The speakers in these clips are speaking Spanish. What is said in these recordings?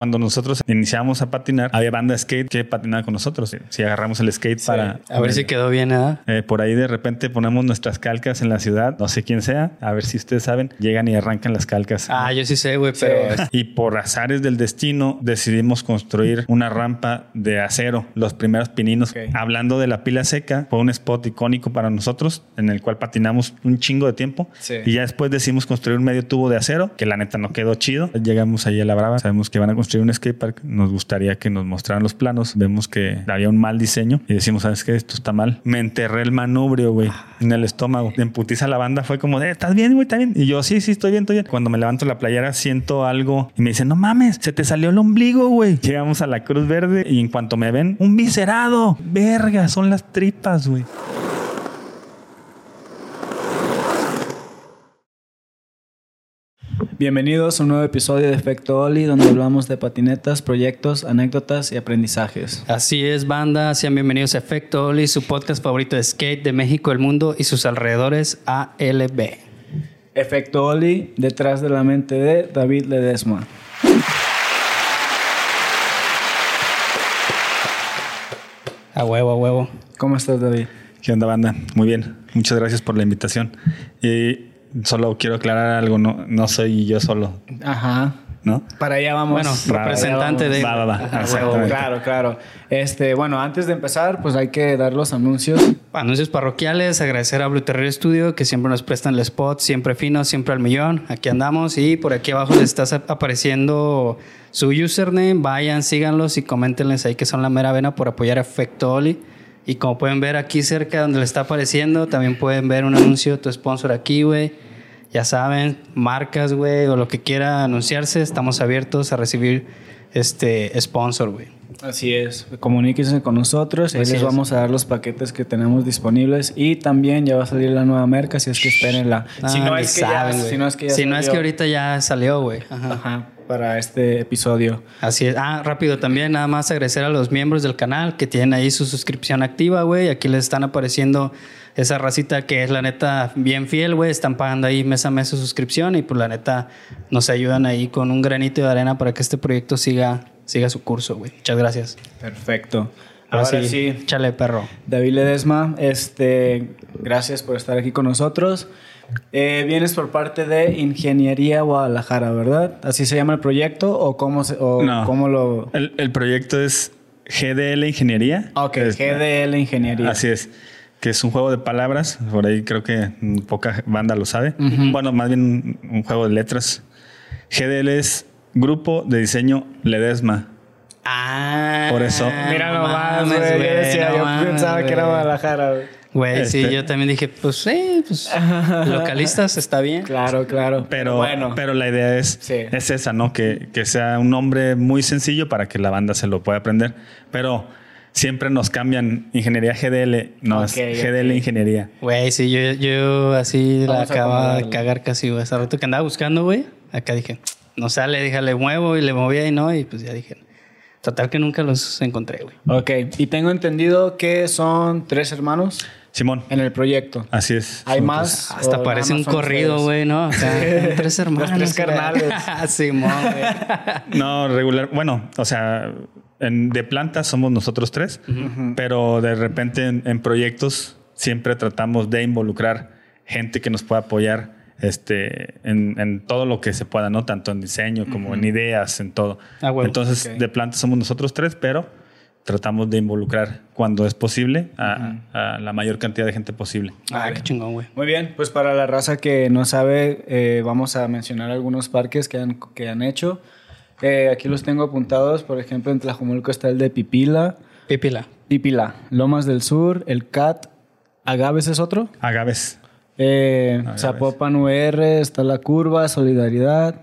Cuando nosotros iniciamos a patinar, había banda skate que patinaba con nosotros. Si agarramos el skate para... A ver si quedó bien, ¿eh? Eh, por ahí de repente ponemos nuestras calcas en la ciudad, no sé quién sea, a ver si ustedes saben, llegan y arrancan las calcas. Ah, yo sí sé, güey, pero... Y por azares del destino decidimos construir una rampa de acero, los primeros pininos. Hablando de la pila seca, fue un spot icónico para nosotros en el cual patinamos un chingo de tiempo. Sí. Y ya después decidimos construir un medio tubo de acero, que la neta no quedó chido. Llegamos ahí a la brava, sabemos que van a construir un skatepark, nos gustaría que nos mostraran los planos, vemos que había un mal diseño y decimos, ¿sabes qué? Esto está mal. Me enterré el manubrio, güey, en el estómago. En putiza la banda fue como de, ¿estás bien, güey? ¿Estás bien? Y yo, sí, sí, estoy bien, estoy bien. Cuando me levanto la playera siento algo y me dicen, no mames, se te salió el ombligo, güey. Llegamos a la Cruz Verde y en cuanto me ven, un viscerado. Verga, son las tripas, güey. Bienvenidos a un nuevo episodio de Efecto Oli, donde hablamos de patinetas, proyectos, anécdotas y aprendizajes. Así es, banda. Sean bienvenidos a Efecto Oli, su podcast favorito de skate de México, el mundo y sus alrededores, ALB. Efecto Oli, detrás de la mente de David Ledesma. A huevo, a huevo. ¿Cómo estás, David? ¿Qué onda, banda? Muy bien. Muchas gracias por la invitación. Y solo quiero aclarar algo, no, no soy yo solo, Ajá. ¿no? Para allá vamos. Bueno, representante vamos. de... Va, va, va. Ajá. Claro, claro. Este, bueno, antes de empezar, pues hay que dar los anuncios. Anuncios parroquiales, agradecer a Blue Terrier Studio que siempre nos prestan el spot, siempre fino, siempre al millón. Aquí andamos y por aquí abajo les está apareciendo su username. Vayan, síganlos y coméntenles ahí que son la mera vena por apoyar a Efecto Oli. Y como pueden ver aquí cerca donde le está apareciendo, también pueden ver un anuncio de tu sponsor aquí, güey. Ya saben, marcas, güey, o lo que quiera anunciarse, estamos abiertos a recibir este sponsor, güey. Así es, comuníquense con nosotros, ahí Así les es. vamos a dar los paquetes que tenemos disponibles y también ya va a salir la nueva merca, si es que espérenla. si, Ah, no ni es que ya, saben, güey. si no es que ya Si no es que salió. ahorita ya salió, güey. Ajá. Ajá, para este episodio. Así es. Ah, rápido también, nada más agradecer a los miembros del canal que tienen ahí su suscripción activa, güey. Aquí les están apareciendo esa racita que es la neta bien fiel, güey. Están pagando ahí mes a mes su suscripción y pues la neta nos ayudan ahí con un granito de arena para que este proyecto siga, siga su curso, güey. Muchas gracias. Perfecto. Ahora, Ahora sí, sí, chale perro. David Ledesma, este, gracias por estar aquí con nosotros. Eh, vienes por parte de Ingeniería Guadalajara, ¿verdad? ¿Así se llama el proyecto o cómo, se, o No. cómo lo...? El, el proyecto es GDL Ingeniería. Ok, Es- GDL Ingeniería. Así es. Que es un juego de palabras. Por ahí creo que mm, poca banda lo sabe. Bueno, más bien un, un juego de letras. GDL es Grupo de Diseño Ledesma. Ah. Por eso. Mira nomás, güey. Yo, decía, no yo mames, pensaba que era. Guadalajara, güey. Güey, sí, Este- yo también dije, pues sí, pues localistas está bien. Claro, claro. Pero, bueno, pero la idea es, Sí. es esa, ¿no? Que, que sea un nombre muy sencillo para que la banda se lo pueda aprender. Pero siempre nos cambian Ingeniería GDL. No, es Ok, GDL ok. Ingeniería. Güey, sí, yo, yo así la Vamos a acababa de cagar casi, güey. Hace rato que andaba buscando, güey. Acá dije, no sale, dije, le muevo y le movía y no. Y pues ya dije, total que nunca los encontré, güey. ok. Y tengo entendido que son tres hermanos Simón, en el proyecto. así es. ¿Hay más? Hasta ¿O parece un corrido, güey, ¿no? Acá, tres hermanos. tres carnales. Simón, güey. No, regular. Bueno, o sea, en- de planta somos nosotros tres, pero de repente en, en proyectos siempre tratamos de involucrar gente que nos pueda apoyar este, en, en todo lo que se pueda, ¿no? Tanto en diseño como en ideas, en todo. Ah. Entonces, de planta somos nosotros tres, pero tratamos de involucrar cuando es posible a, a la mayor cantidad de gente posible. Ah, qué chingón, güey. Muy bien, pues para la raza que no sabe, eh, vamos a mencionar algunos parques que han, que han hecho. Eh, aquí los tengo apuntados, por ejemplo, en Tlajumulco está el de Pipila, Pipila. Pipila, Lomas del Sur, el CAT, Agaves es otro, Agaves. eh, Agaves. Zapopan UR, está La Curva, Solidaridad,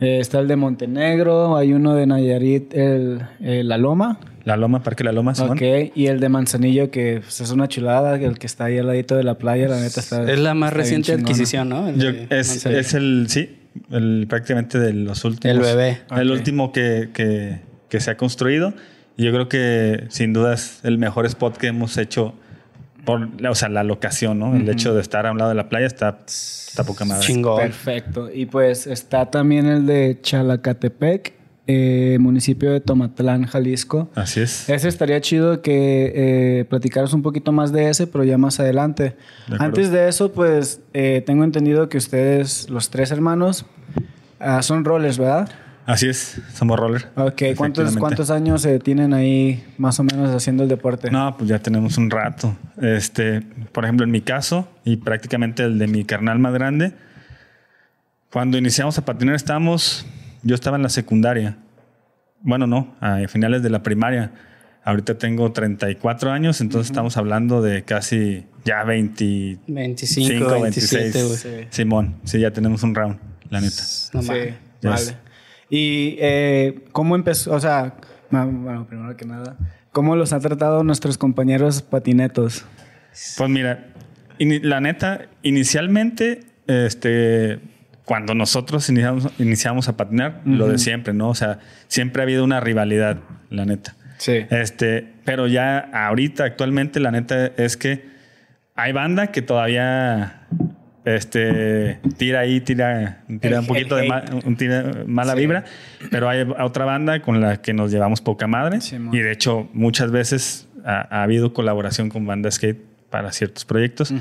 eh, está el de Montenegro, hay uno de Nayarit, el, eh, La Loma, La Loma, Parque La Loma, Simón. ok, y el de Manzanillo que pues, es una chulada, el que está ahí al ladito de la playa, la neta está Es la más reciente adquisición, ¿no? El Yo- de es, es el, sí, el, prácticamente de los últimos. El bebé. El último que, que, que se ha construido. Y yo creo que sin duda es el mejor spot que hemos hecho por, o sea, la locación, ¿no? El hecho de estar a un lado de la playa está, está poca madre. Chingón. Perfecto. Y pues está también el de Chalacatepec, eh, municipio de Tomatlán, Jalisco. Así es. Ese estaría chido que eh, platicaras un poquito más de ese, pero ya más adelante. De acuerdo. Antes de eso, pues eh, tengo entendido que ustedes, los tres hermanos, ah, son rollers, ¿verdad? Así es, somos roller. Ok, ¿cuántos, Efectivamente. ¿cuántos años eh, tienen ahí más o menos haciendo el deporte? No, pues ya tenemos un rato. Este, por ejemplo, en mi caso y prácticamente el de mi carnal más grande, cuando iniciamos a patinar estábamos, yo estaba en la secundaria. Bueno, no, a finales de la primaria. Ahorita tengo 34 años, entonces estamos hablando de casi ya 25, 25, 27, güey. Sí. Simón, sí, ya tenemos un round, la neta. No sí, vale. ¿Y eh, cómo empezó? O sea, bueno, primero que nada, ¿cómo los han tratado nuestros compañeros patinetos? Pues mira, la neta, inicialmente, este, cuando nosotros iniciamos, iniciamos a patinar, lo de siempre, ¿no? O sea, siempre ha habido una rivalidad, la neta. Sí. Este, pero ya ahorita, actualmente, la neta es que hay banda que todavía este, tira ahí, tira, tira El- un poquito de ma- un tira- mala Sí. vibra, pero hay otra banda con la que nos llevamos poca madre. Y de hecho, muchas veces ha, ha habido colaboración con banda skate para ciertos proyectos.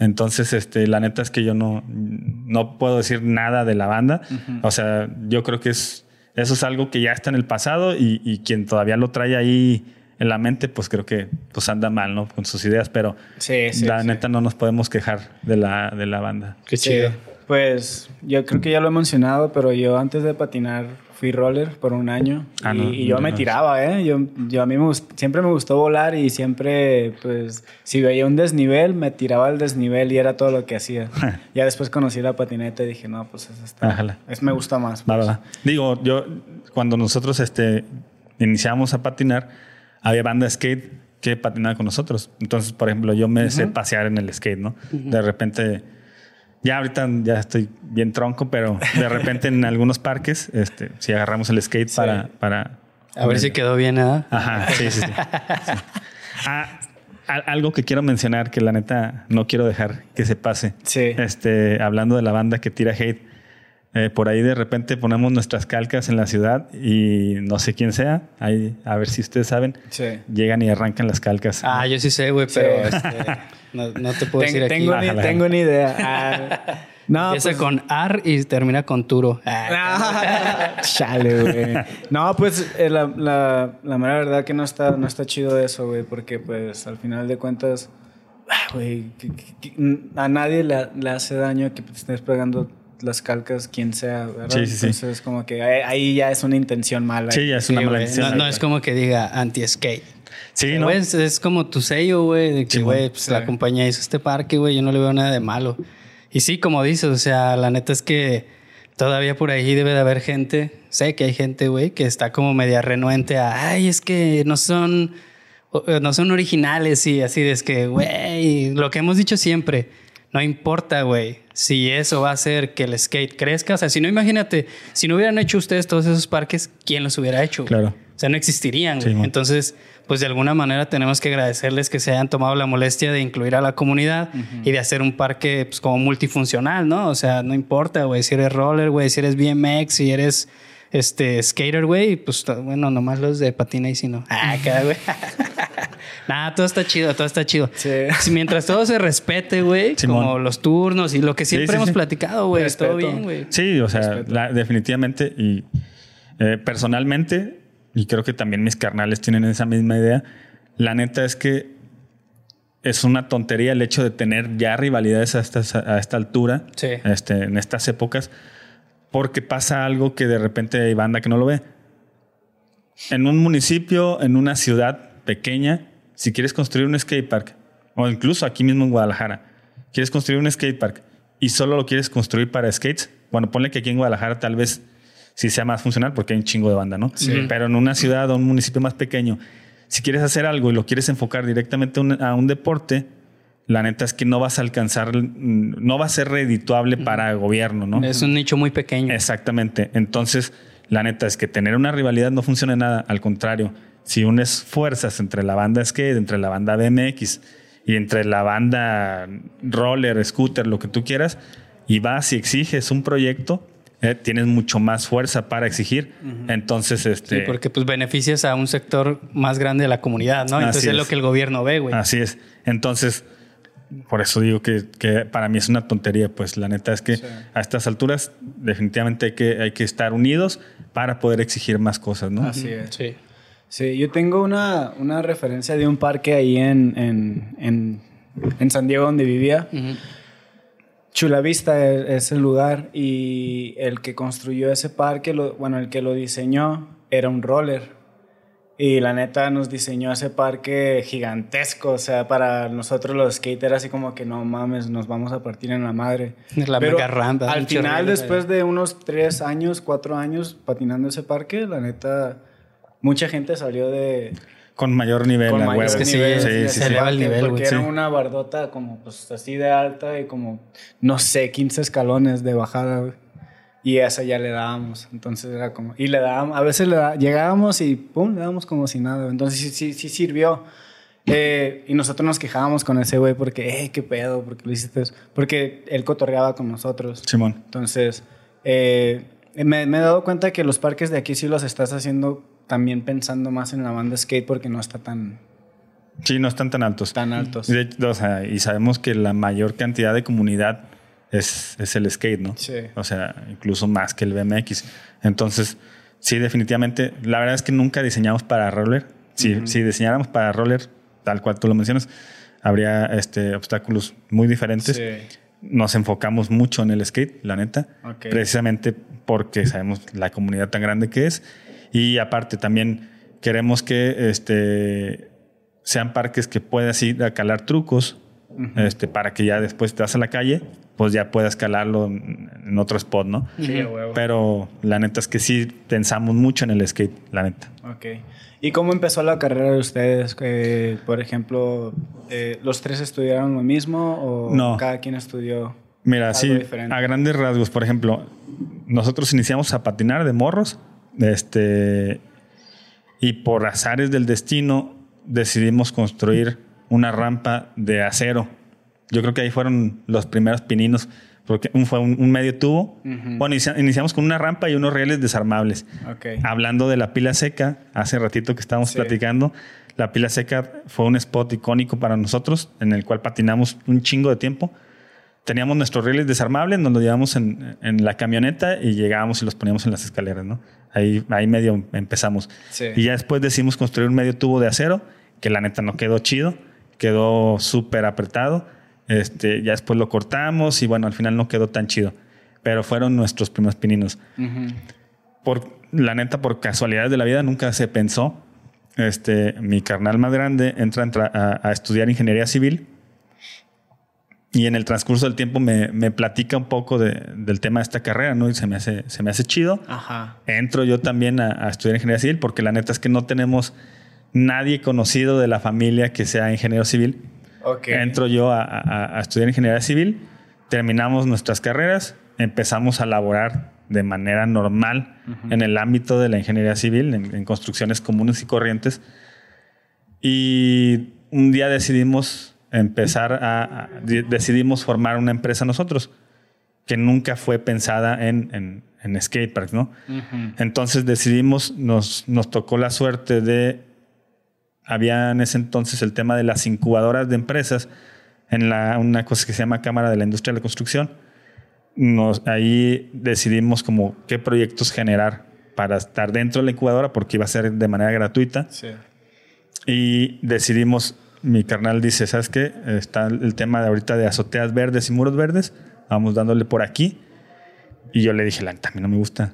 Entonces, este, la neta es que yo no, no puedo decir nada de la banda. O sea, yo creo que es, eso es algo que ya está en el pasado y, y quien todavía lo trae ahí en la mente, pues creo que pues anda mal, ¿no? Con sus ideas, pero Sí, sí, la sí. neta no nos podemos quejar de la, de la banda. Qué Sí, chido. Pues yo creo que ya lo he mencionado, pero yo antes de patinar fui roller por un año Ah, y, no, y yo no, me no. tiraba, ¿eh? Yo, yo a mí me gust- siempre me gustó volar y siempre, pues, si veía un desnivel, me tiraba al desnivel y era todo lo que hacía. ya después conocí la patineta y dije, no, pues eso está, Ájala. es, me gusta más. Pues. va, va. Digo, yo cuando nosotros este, iniciamos a patinar, había banda skate que patinaba con nosotros. Entonces, por ejemplo, yo me sé pasear en el skate, ¿no? De repente, ya ahorita ya estoy bien tronco, pero de repente en algunos parques, este, si agarramos el skate para, para... A ver si quedó bien, ¿eh? Ajá, sí, sí, sí. Sí. Ah, al- algo que quiero mencionar que la neta no quiero dejar que se pase. Sí. Este, hablando de la banda que tira hate. Eh, por ahí de repente ponemos nuestras calcas en la ciudad y no sé quién sea, ahí, a ver si ustedes saben, Sí. llegan y arrancan las calcas. Ah, yo sí sé, güey, pero Sí. este, no, no te puedo Ten- decir aquí. tengo, ni, Ájala. tengo ni idea. Ah, no, Empieza pues- con ar y termina con turo. Ah, Chale, güey. No, pues eh, la, la, la mera verdad que no está, no está chido eso, güey, porque pues al final de cuentas, ah, güey, a nadie le, le hace daño que te estés pegando las calcas, quien sea, ¿verdad? Sí, sí, sí. Entonces, como que ahí, ahí ya es una intención mala. Sí, ya es sí, una mala güey. decisión. no, no es como que diga anti-skate. Sí, ¿no? Es, es como tu sello, güey, de que, güey, pues Sí. la compañía hizo este parque, güey, yo no le veo nada de malo. Y sí, como dices, o sea, la neta es que todavía por ahí debe de haber gente, sé que hay gente, güey, que está como media renuente a, ay, es que no son, eh, no son originales y así, es que, güey, lo que hemos dicho siempre, no importa, güey, si eso va a hacer que el skate crezca, o sea, si no, imagínate, si no hubieran hecho ustedes todos esos parques, ¿quién los hubiera hecho? güey? Claro. O sea, no existirían, Sí, güey. mon. Entonces, pues de alguna manera tenemos que agradecerles que se hayan tomado la molestia de incluir a la comunidad y de hacer un parque pues, como multifuncional, ¿no? O sea, no importa, güey, si eres roller, güey, si eres BMX, si eres este skater, güey, pues bueno, nomás los de patina y si no. Ah, acá, güey. Nada, todo está chido, todo está chido. Sí. Si mientras todo se respete, güey, como los turnos y lo que siempre sí, hemos sí. platicado, güey, todo bien, güey. Sí, o sea, la- definitivamente y eh, personalmente, y creo que también mis carnales tienen esa misma idea, la neta es que es una tontería el hecho de tener ya rivalidades a, estas- a esta altura, Sí. este, en estas épocas, porque pasa algo que de repente hay banda que no lo ve. En un municipio, en una ciudad pequeña, si quieres construir un skatepark, o incluso aquí mismo en Guadalajara, quieres construir un skatepark y solo lo quieres construir para skates, bueno, ponle que aquí en Guadalajara tal vez sí sea más funcional porque hay un chingo de banda, ¿no? Pero en una ciudad o un municipio más pequeño, si quieres hacer algo y lo quieres enfocar directamente a un, a un deporte, la neta es que no vas a alcanzar, no va a ser redituable para gobierno, ¿no? Es un nicho muy pequeño. Exactamente. Entonces, la neta es que tener una rivalidad no funciona en nada. Al contrario, si unes fuerzas entre la banda skate, entre la banda BMX y entre la banda roller, scooter, lo que tú quieras, y vas y exiges un proyecto, eh, tienes mucho más fuerza para exigir. Entonces, este. Sí, porque pues beneficias a un sector más grande de la comunidad, ¿no? Entonces es. lo que el gobierno ve, güey. Así es. Entonces, por eso digo que, que, para mí es una tontería, pues la neta es que a estas alturas definitivamente hay que, hay que estar unidos para poder exigir más cosas, ¿no? Así es. Sí. Sí, yo tengo una, una referencia de un parque ahí en, en, en, en San Diego donde vivía. Chula Vista es, el lugar y el que construyó ese parque, bueno, el que lo diseñó era un roller. Y la neta nos diseñó ese parque gigantesco, o sea, para nosotros los skaters así como que no mames, nos vamos a partir en la madre. La Pero mega rampa. Al final, después de unos tres años, cuatro años patinando ese parque, la neta, mucha gente salió de... Con mayor nivel, con mayor huevo. que sí, nivel, sí, de se ese eleva el nivel, Porque era sí. una bardota como pues así de alta y como, no sé, 15 escalones de bajada, güey. Y esa ya le dábamos. Entonces era como. Y le dábamos. A veces le da- llegábamos y pum, le dábamos como si nada. Entonces sí, sí, sí sirvió. Eh, y nosotros nos quejábamos con ese güey porque, eh, qué pedo, porque lo hiciste eso. Porque él cotorreaba con nosotros. Simón. Entonces, eh, me, me he dado cuenta que los parques de aquí sí los estás haciendo también pensando más en la banda skate porque no está tan, Sí, no están tan altos. tan altos. Y, de hecho, o sea, y sabemos que la mayor cantidad de comunidad es, es el skate, ¿no? Sí. O sea, incluso más que el BMX. Entonces, sí, definitivamente. La verdad es que nunca diseñamos para roller. Si, si diseñáramos para roller, tal cual tú lo mencionas, habría este, obstáculos muy diferentes. Sí. Nos enfocamos mucho en el skate, la neta. Precisamente porque sabemos la comunidad tan grande que es. Y aparte también queremos que este, sean parques que puedas ir a calar trucos este, para que ya después te vas a la calle, pues ya puedas calarlo en, en otro spot, ¿no? Sí. Pero la neta es que sí pensamos mucho en el skate, la neta. Ok. ¿Y cómo empezó la carrera de ustedes? Que, por ejemplo, eh, ¿los tres estudiaron lo mismo o No. cada quien estudió? Mira, Algo sí, diferente. a grandes rasgos, por ejemplo, nosotros iniciamos a patinar de morros, este, y por azares del destino decidimos construir una rampa de acero. Yo creo que ahí fueron los primeros pininos, porque un, fue un, un medio tubo. Bueno, inicia- iniciamos con una rampa y unos rieles desarmables. Hablando de la pila seca, hace ratito que estábamos Sí. platicando, la pila seca fue un spot icónico para nosotros, en el cual patinamos un chingo de tiempo. Teníamos nuestros rieles desarmables, nos los llevamos en, en la camioneta y llegábamos y los poníamos en las escaleras, ¿no? Ahí, ahí medio empezamos. Sí. Y ya después decidimos construir un medio tubo de acero, que la neta no quedó chido, quedó súper apretado. Este, ya después lo cortamos y bueno, al final no quedó tan chido. Pero fueron nuestros primeros pininos Ujú. por la neta, por casualidades de la vida, nunca se pensó. Este, mi carnal más grande entra, entra a, a estudiar ingeniería civil y en el transcurso del tiempo me, me platica un poco de- del tema de esta carrera, ¿no? Y se me hace, se me hace chido. Ajá. Entro yo también a, a estudiar ingeniería civil porque la neta es que no tenemos nadie conocido de la familia que sea ingeniero civil. Ok. Entro yo a, a- a estudiar ingeniería civil, terminamos nuestras carreras, empezamos a laborar de manera normal en el ámbito de la ingeniería civil, en, en construcciones comunes y corrientes. Y un día decidimos empezar a, a- de- decidimos formar una empresa nosotros, que nunca fue pensada en, en, en skateparks, ¿no? Ujú. Entonces decidimos, nos, nos tocó la suerte de, había en ese entonces el tema de las incubadoras de empresas, en la, una cosa que se llama Cámara de la Industria de la Construcción. Nos, ahí decidimos como qué proyectos generar para estar dentro de la incubadora, porque iba a ser de manera gratuita. Sí. Y decidimos, mi carnal dice, ¿sabes qué? Está el tema de ahorita de azoteas verdes y muros verdes, vamos dándole por aquí. Y yo le dije, la neta, a mí no me gusta.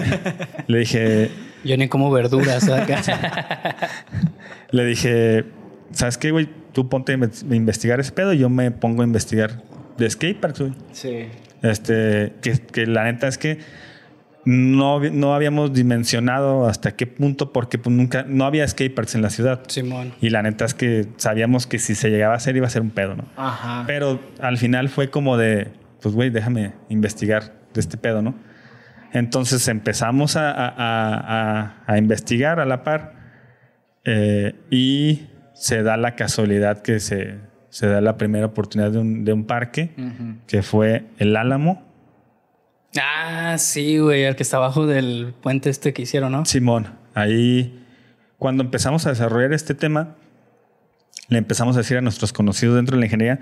le dije, Yo ni como verduras. ¿sabes? le dije, ¿sabes qué, güey? Tú ponte a investigar ese pedo y yo me pongo a investigar de skateparks, güey. Sí. Este, que, que la neta es que no, no habíamos dimensionado hasta qué punto, porque pues nunca, no había skateparks en la ciudad. Simón. Y la neta es que sabíamos que si se llegaba a hacer iba a ser un pedo, ¿no? Ajá. Pero al final fue como de, pues güey, déjame investigar de este pedo, ¿no? Entonces empezamos a, a- a- investigar a la par eh, y se da la casualidad que se, se da la primera oportunidad de un, de un parque que fue el Álamo. Ah, sí, güey, el que está abajo del puente este que hicieron, ¿no? Simón, ahí cuando empezamos a desarrollar este tema, le empezamos a decir a nuestros conocidos dentro de la ingeniería,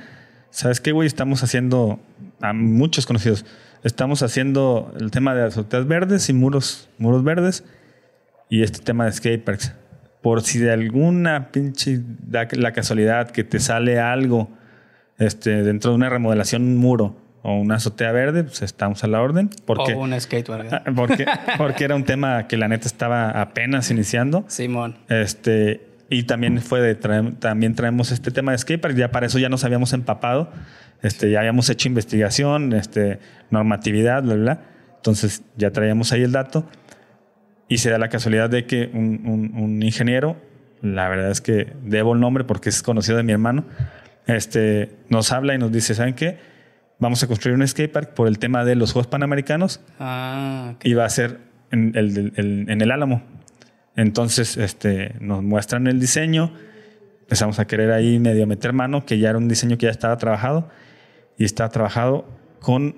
¿sabes qué, güey? Estamos haciendo, a muchos conocidos, estamos haciendo el tema de azoteas verdes y muros, muros verdes y este tema de skateparks. Por si de alguna pinche da la casualidad que te sale algo este, dentro de una remodelación, un muro o una azotea verde, pues estamos a la orden. Porque, o un skatepark. Ah, porque, porque era un tema que la neta estaba apenas iniciando. Simón. Este, y también fue de trae- también traemos este tema de skatepark, ya para eso ya nos habíamos empapado, este, ya habíamos hecho investigación, este, normatividad, bla, bla, bla. Entonces ya traíamos ahí el dato. Y se da la casualidad de que un, un- un ingeniero, la verdad es que debo el nombre porque es conocido de mi hermano, este, nos habla y nos dice, ¿saben qué? Vamos a construir un skatepark por el tema de los Juegos Panamericanos Ah, y va a ser en el, el- en el Álamo. Entonces, este, nos muestran el diseño, empezamos a querer ahí medio meter mano, que ya era un diseño que ya estaba trabajado y estaba trabajado con...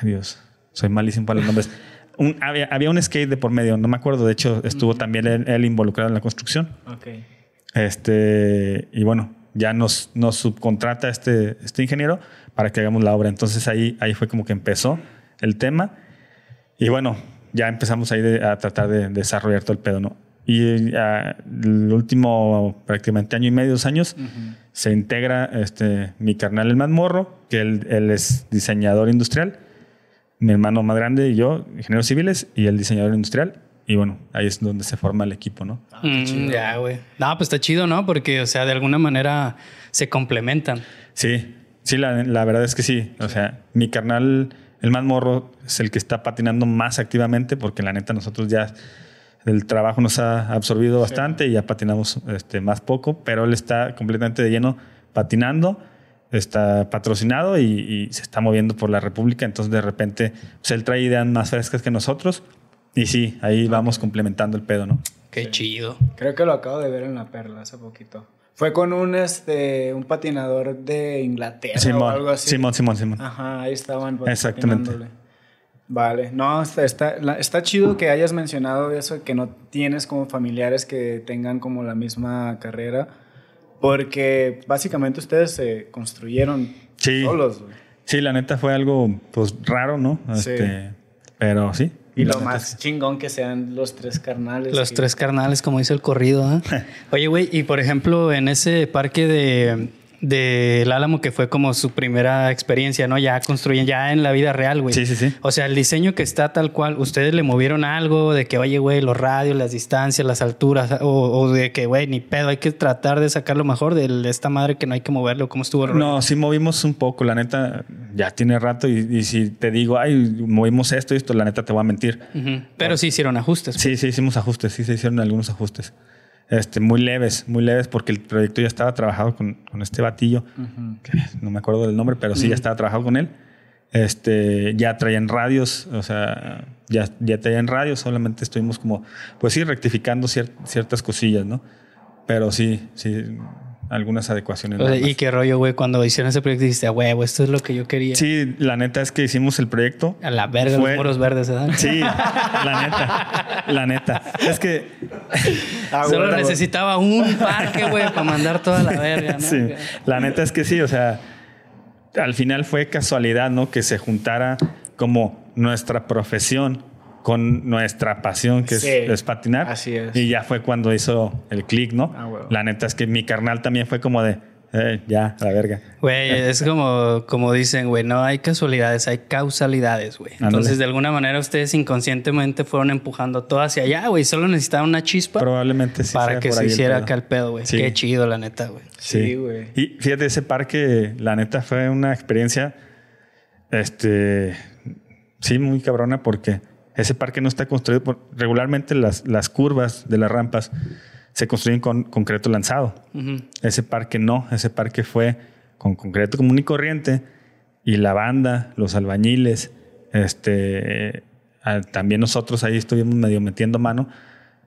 Ay, Dios, soy malísimo para los nombres. Un- había, había un skate de por medio, no me acuerdo, de hecho estuvo también él, él involucrado en la construcción. Ok. Este, y bueno, ya nos, nos subcontrata este, este ingeniero para que hagamos la obra. Entonces ahí, ahí fue como que empezó el tema. Y bueno, ya empezamos ahí de- a tratar de, desarrollar todo el pedo, ¿no? Y ah, el último prácticamente año y medio, dos años, se integra este, mi carnal el Morro, que él, él es diseñador industrial, mi hermano más grande y yo, ingenieros civiles, y el diseñador industrial. Y bueno, ahí es donde se forma el equipo, ¿no? Mm, ya, güey. No, pues está chido, ¿no? Porque, o sea, de alguna manera se complementan. Sí, sí, la, la verdad es que sí. O sea, mi carnal, el más morro, es el que está patinando más activamente porque la neta nosotros ya el trabajo nos ha absorbido bastante y ya patinamos este, más poco, pero él está completamente de lleno patinando, está patrocinado y, y se está moviendo por la República, entonces de repente pues, él trae ideas más frescas que nosotros y sí, ahí vamos complementando el pedo, ¿no? Qué chido. Creo que lo acabo de ver en La Perla hace poquito. Fue con un, este, un patinador de Inglaterra o algo así. Simón, Simón, Simón. Ajá, ahí estaban. Exactamente. Vale, no, está, está, la- está chido que hayas mencionado eso, que no tienes como familiares que tengan como la misma carrera, porque básicamente ustedes se construyeron Sí. solos, güey. Sí, la neta fue algo pues raro, ¿no? Sí. Este, pero sí. Y lo más chingón que sean los tres carnales. Los que- tres carnales, como dice el corrido. ¿eh? Oye, güey, y por ejemplo, en ese parque de del Álamo que fue como su primera experiencia, ¿no? Ya construyen ya en la vida real, güey. Sí, sí, sí. O sea, el diseño que está tal cual, ustedes le movieron algo de que, oye, güey, los radios, las distancias, las alturas, o, o de que, güey, ni pedo, hay que tratar de sacar lo mejor de esta madre que no hay que moverlo, ¿cómo estuvo el? No, sí movimos un poco, la neta, ya tiene rato y, y si te digo, ay, movimos esto y esto, la neta te voy a mentir. Pero sí hicieron ajustes. Sí, sí, hicimos ajustes, sí se hicieron algunos ajustes. Este, muy leves, muy leves, porque el proyecto ya estaba trabajado con, con este batillo, que no me acuerdo del nombre, pero sí ya estaba trabajado con él. Este, ya traían radios, o sea, ya, ya traían radios, solamente estuvimos como, pues sí, rectificando cier- ciertas cosillas, ¿no? Pero sí, sí, algunas adecuaciones. O sea, y qué rollo, güey, cuando hicieron ese proyecto dijiste, huevo, esto es lo que yo quería. Sí, la neta es que hicimos el proyecto. A la verga, Fue- los muros verdes, ¿verdad? Sí, la neta, la neta. Es que Ah, Solo bueno, necesitaba un parque, güey, para mandar toda la verga, ¿no? Sí, la neta es que sí, o sea, al final fue casualidad, ¿no? Que se juntara como nuestra profesión con nuestra pasión, que es- Sí, es, patinar. así es. Y ya fue cuando hizo el click, ¿no? Ah, huevo. La neta es que mi carnal también fue como de, eh, ya, a la verga. Güey, es como, como dicen, güey, no hay casualidades, hay causalidades, güey. Entonces, de alguna manera, ustedes inconscientemente fueron empujando todo hacia allá, güey. Solo necesitaban una chispa Probablemente sí. para que se hiciera acá el pedo, güey. Sí. Qué chido, la neta, güey. Sí, güey. Y fíjate, ese parque, la neta, fue una experiencia, este, sí, muy cabrona porque ese parque no está construido por, regularmente las, las curvas de las rampas se construyen con concreto lanzado. Ese parque no, ese parque fue con concreto común y corriente y la banda, los albañiles, este, también nosotros ahí estuvimos medio metiendo mano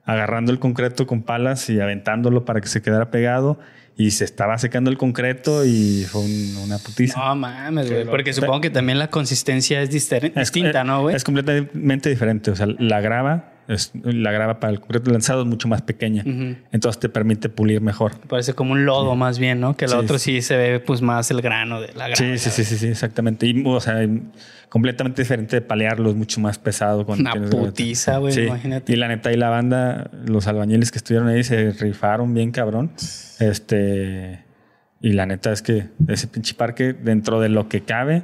agarrando el concreto con palas y aventándolo para que se quedara pegado y se estaba secando el concreto y fue un- una putiza. No mames, güey. Porque supongo que también la consistencia es distinta, ¿no, güey? Es completamente diferente. O sea, la grava, es, la grava para el concreto lanzado es mucho más pequeña. Entonces te permite pulir mejor. Parece como un lodo más bien, ¿no? Que el Sí, otro sí. se ve pues más el grano de la grava. Sí, sí, sí, sí, sí, exactamente. Y, o sea, completamente diferente de palearlo, es mucho más pesado. Una putiza, güey, imagínate. Y la neta, y la banda, los albañiles que estuvieron ahí se rifaron bien cabrón. Este. Y la neta es que ese pinche parque, dentro de lo que cabe,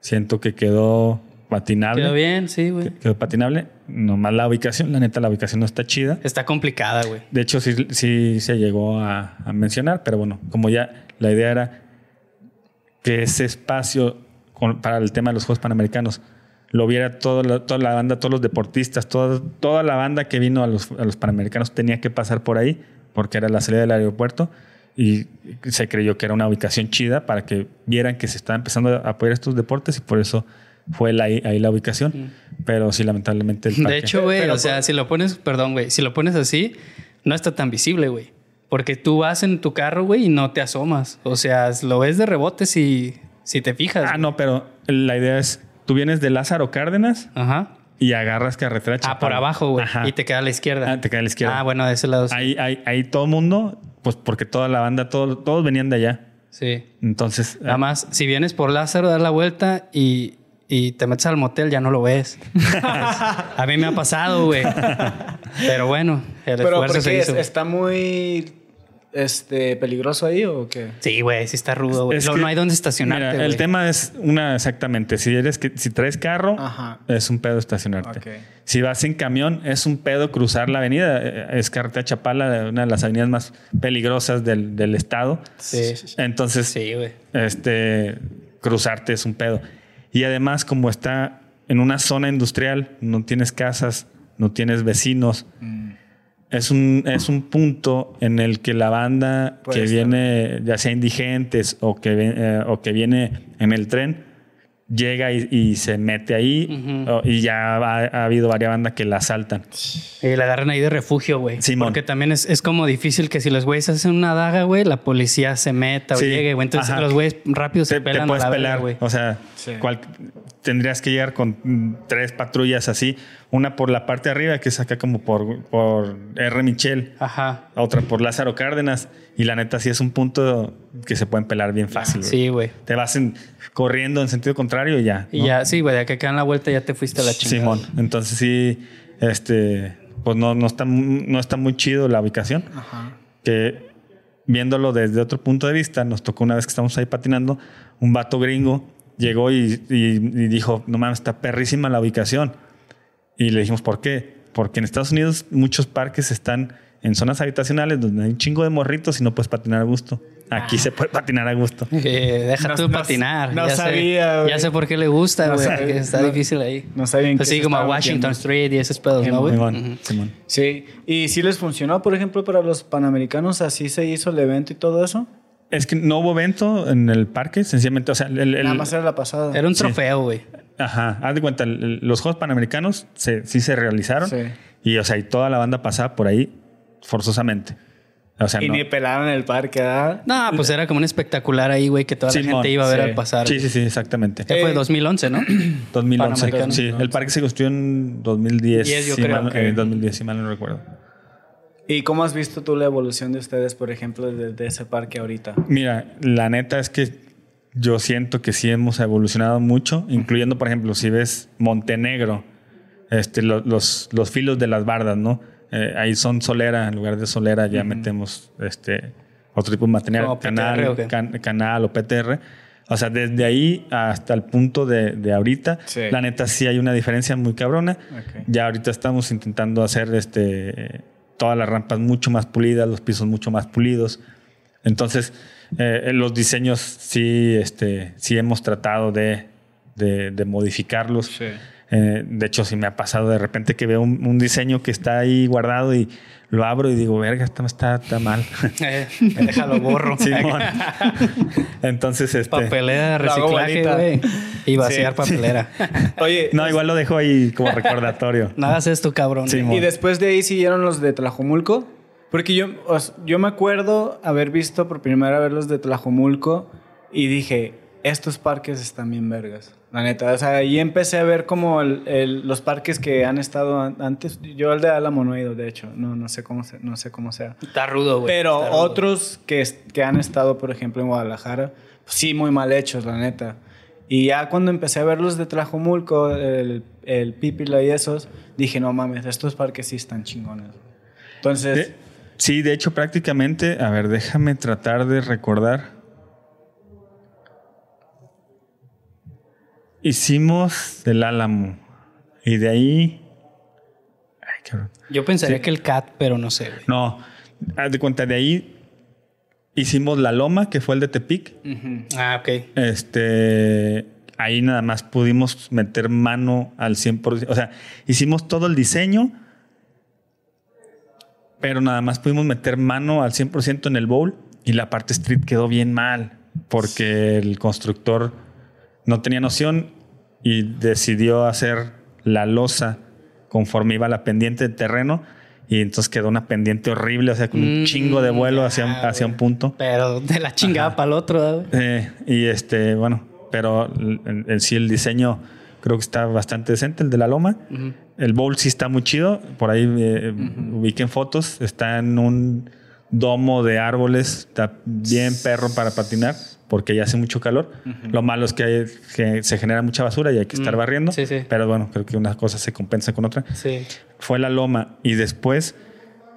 siento que quedó patinable. Quedó bien, sí, güey. Quedó patinable. Nomás la ubicación, la neta, la ubicación no está chida. Está complicada, güey. De hecho, sí, sí se llegó a, a mencionar, pero bueno, como ya la idea era que ese espacio con- para el tema de los Juegos Panamericanos lo viera toda la, toda la banda, todos los deportistas, toda, toda la banda que vino a los, a los Panamericanos tenía que pasar por ahí, porque era la salida del aeropuerto, y se creyó que era una ubicación chida para que vieran que se estaba empezando a apoyar estos deportes y por eso fue la- ahí la ubicación. Pero sí, lamentablemente... el De hecho, güey, o sea, si lo pones, perdón, güey, si lo pones así, no está tan visible, güey. Porque tú vas en tu carro, güey, y no te asomas. O sea, lo ves de rebote si, si te fijas. Ah, no, pero la idea es, tú vienes de Lázaro Cárdenas Ajá. y agarras carretera Ah, Chapala. por abajo, güey. Y te queda a la izquierda. Ah, te queda a la izquierda. Ah, bueno, de ese lado sí. Ahí, ahí, ahí todo el mundo, pues porque toda la banda, todo- todos venían de allá. Sí. Entonces, Nada más, si vienes por Lázaro, das la vuelta y, y te metes al motel, ya no lo ves. a mí me ha pasado, güey. Pero bueno, el Pero esfuerzo ¿por se. ¿Está muy este, peligroso ahí o qué? Sí, güey, sí está rudo, güey. es No, hay dónde estacionarte, mira, el tema es una exactamente. Si eres que si traes carro, Ajá. es un pedo estacionarte. Ok. Si vas en camión, es un pedo cruzar la avenida. Eh, Es carretera Chapala, una de las avenidas más peligrosas del, del estado. Sí. Entonces, Sí, güey. este, cruzarte es un pedo. Y además, como está en una zona industrial, no tienes casas, no tienes vecinos, es, un, es un punto en el que la banda Puede que estar. viene, ya sea indigentes o que, eh, o que viene en el tren, llega y, y se mete ahí Ujú. o- y ya ha, ha habido varias bandas que la asaltan. Y la agarran ahí de refugio, güey. Porque también es, es como difícil que si los güeyes hacen una daga, güey, la policía se meta o llegue, güey. Entonces Ajá. los güeyes rápido se te, te pelan a puedes la pelar, güey. O sea, Sí. cual- tendrías que llegar con tres patrullas así. Una por la parte de arriba, que es acá como por, por R. Michel. Ajá. Otra por Lázaro Cárdenas. Y la neta sí es un punto que se pueden pelar bien fácil. güey. Sí, güey. Te vas en- corriendo en sentido contrario y ya. Y ya, sí, güey, de que quedan la vuelta ya te fuiste a la chingada. Simón. Entonces sí, este, pues no, no, está, no está muy chido la ubicación. Ajá. que viéndolo desde otro punto de vista, nos tocó una vez que estábamos ahí patinando, un vato gringo llegó y, y- y dijo, no mames, está perrísima la ubicación. Y le dijimos, ¿por qué? Porque en Estados Unidos muchos parques están en zonas habitacionales donde hay un chingo de morritos y no puedes patinar a gusto. Aquí se puede patinar a gusto. Eh, deja No- tú no- patinar. no ya sabía, sé, güey. Ya sé por qué le gusta, güey. está no- difícil ahí. No sabía en qué Así se como a Washington. Street y esos pedos, ¿no, güey? Ujú. Simón. Sí. ¿Y si les funcionó, por ejemplo, para los panamericanos? ¿Así se hizo el evento y todo eso? Es que no hubo evento en el parque, sencillamente, o sea, el, el- Nada más era la pasada. Era un Sí. trofeo, güey. Ajá, haz de cuenta, el- los Juegos Panamericanos se- sí se realizaron Sí. y, o sea, y toda la banda pasaba por ahí forzosamente. O sea, Y no. ni pelaron el parque, ¿verdad? No, pues era como un espectacular ahí, güey, que toda la gente iba a ver sí. al pasar. Sí, sí, sí, exactamente. Ya fue Eh, 2011, ¿no? 2011. Panamericano. Sí, el parque se construyó en 2010. 10, yo si creo mal- que- eh, 2010, si mal no recuerdo. ¿Y cómo has visto tú la evolución de ustedes, por ejemplo, desde ese parque ahorita? Mira, la neta es que yo siento que sí hemos evolucionado mucho, incluyendo, por ejemplo, si ves Montenegro, este, lo- los, los filos de las bardas, ¿no? Eh, ahí son solera, en lugar de solera ya metemos este, otro tipo de material, ¿Como PTR canal, can- canal o PTR. O sea, desde ahí hasta el punto de, de ahorita, Sí. la neta sí hay una diferencia muy cabrona. Ya ahorita estamos intentando hacer este, todas las rampas mucho más pulidas, los pisos mucho más pulidos. Entonces, eh, los diseños sí, este, sí hemos tratado de, de- de modificarlos. Sí. Eh, de hecho, sí me ha pasado de repente que veo un, un diseño que está ahí guardado y lo abro y digo, verga, está, está, está mal. Eh, déjalo borro. Simón. Entonces, este, Papelera reciclaje, güey. Y vaciar papelera. Oye, No, igual lo dejo ahí como recordatorio. no hagas esto, cabrón. Y después de ahí siguieron los de Tlajomulco. Porque yo, yo me acuerdo haber visto por primera vez los de Tlajomulco y dije, estos parques están bien vergas. La neta, o sea, ahí empecé a ver como el- el- los parques que han estado an- antes. Yo el de Álamo no he ido, de hecho. No, no sé cómo, se- no sé cómo sea. Está rudo, güey. Pero rudo. otros que, que han estado, por ejemplo, en Guadalajara, pues sí, muy mal hechos, la neta. Y ya cuando empecé a ver los de Tlajomulco, el, el Pípila y esos, dije, no mames, estos parques sí están chingones. Entonces, De- sí, de hecho, prácticamente, a ver, déjame tratar de recordar. Hicimos el Álamo. Y de ahí. Ay, cabrón. Yo pensaría Sí. que el cat, pero no sé, güey. No, haz de cuenta, de ahí hicimos la Loma, que fue el de Tepic. Ah, ok. Este. Ahí nada más pudimos meter mano al 100%. O sea, hicimos todo el diseño, pero nada más pudimos meter mano al 100% en el bowl y la parte street quedó bien mal porque el constructor no tenía noción y decidió hacer la losa conforme iba la pendiente de terreno y entonces quedó una pendiente horrible, o sea, con un Mm, chingo de vuelo hacia, un- ah, hacia un punto. Pero de la chingada para el otro. Eh, y este, bueno, pero en, en sí el diseño creo que está bastante decente, el de la loma. El bowl sí está muy chido. Por ahí eh, ubiquen fotos. Está en un domo de árboles. Está bien perro para patinar porque ya hace mucho calor. Lo malo es que, hay- que se genera mucha basura y hay que estar Mm, barriendo. sí, sí. Pero bueno, creo que una cosa se compensa con otra Sí. fue la loma y después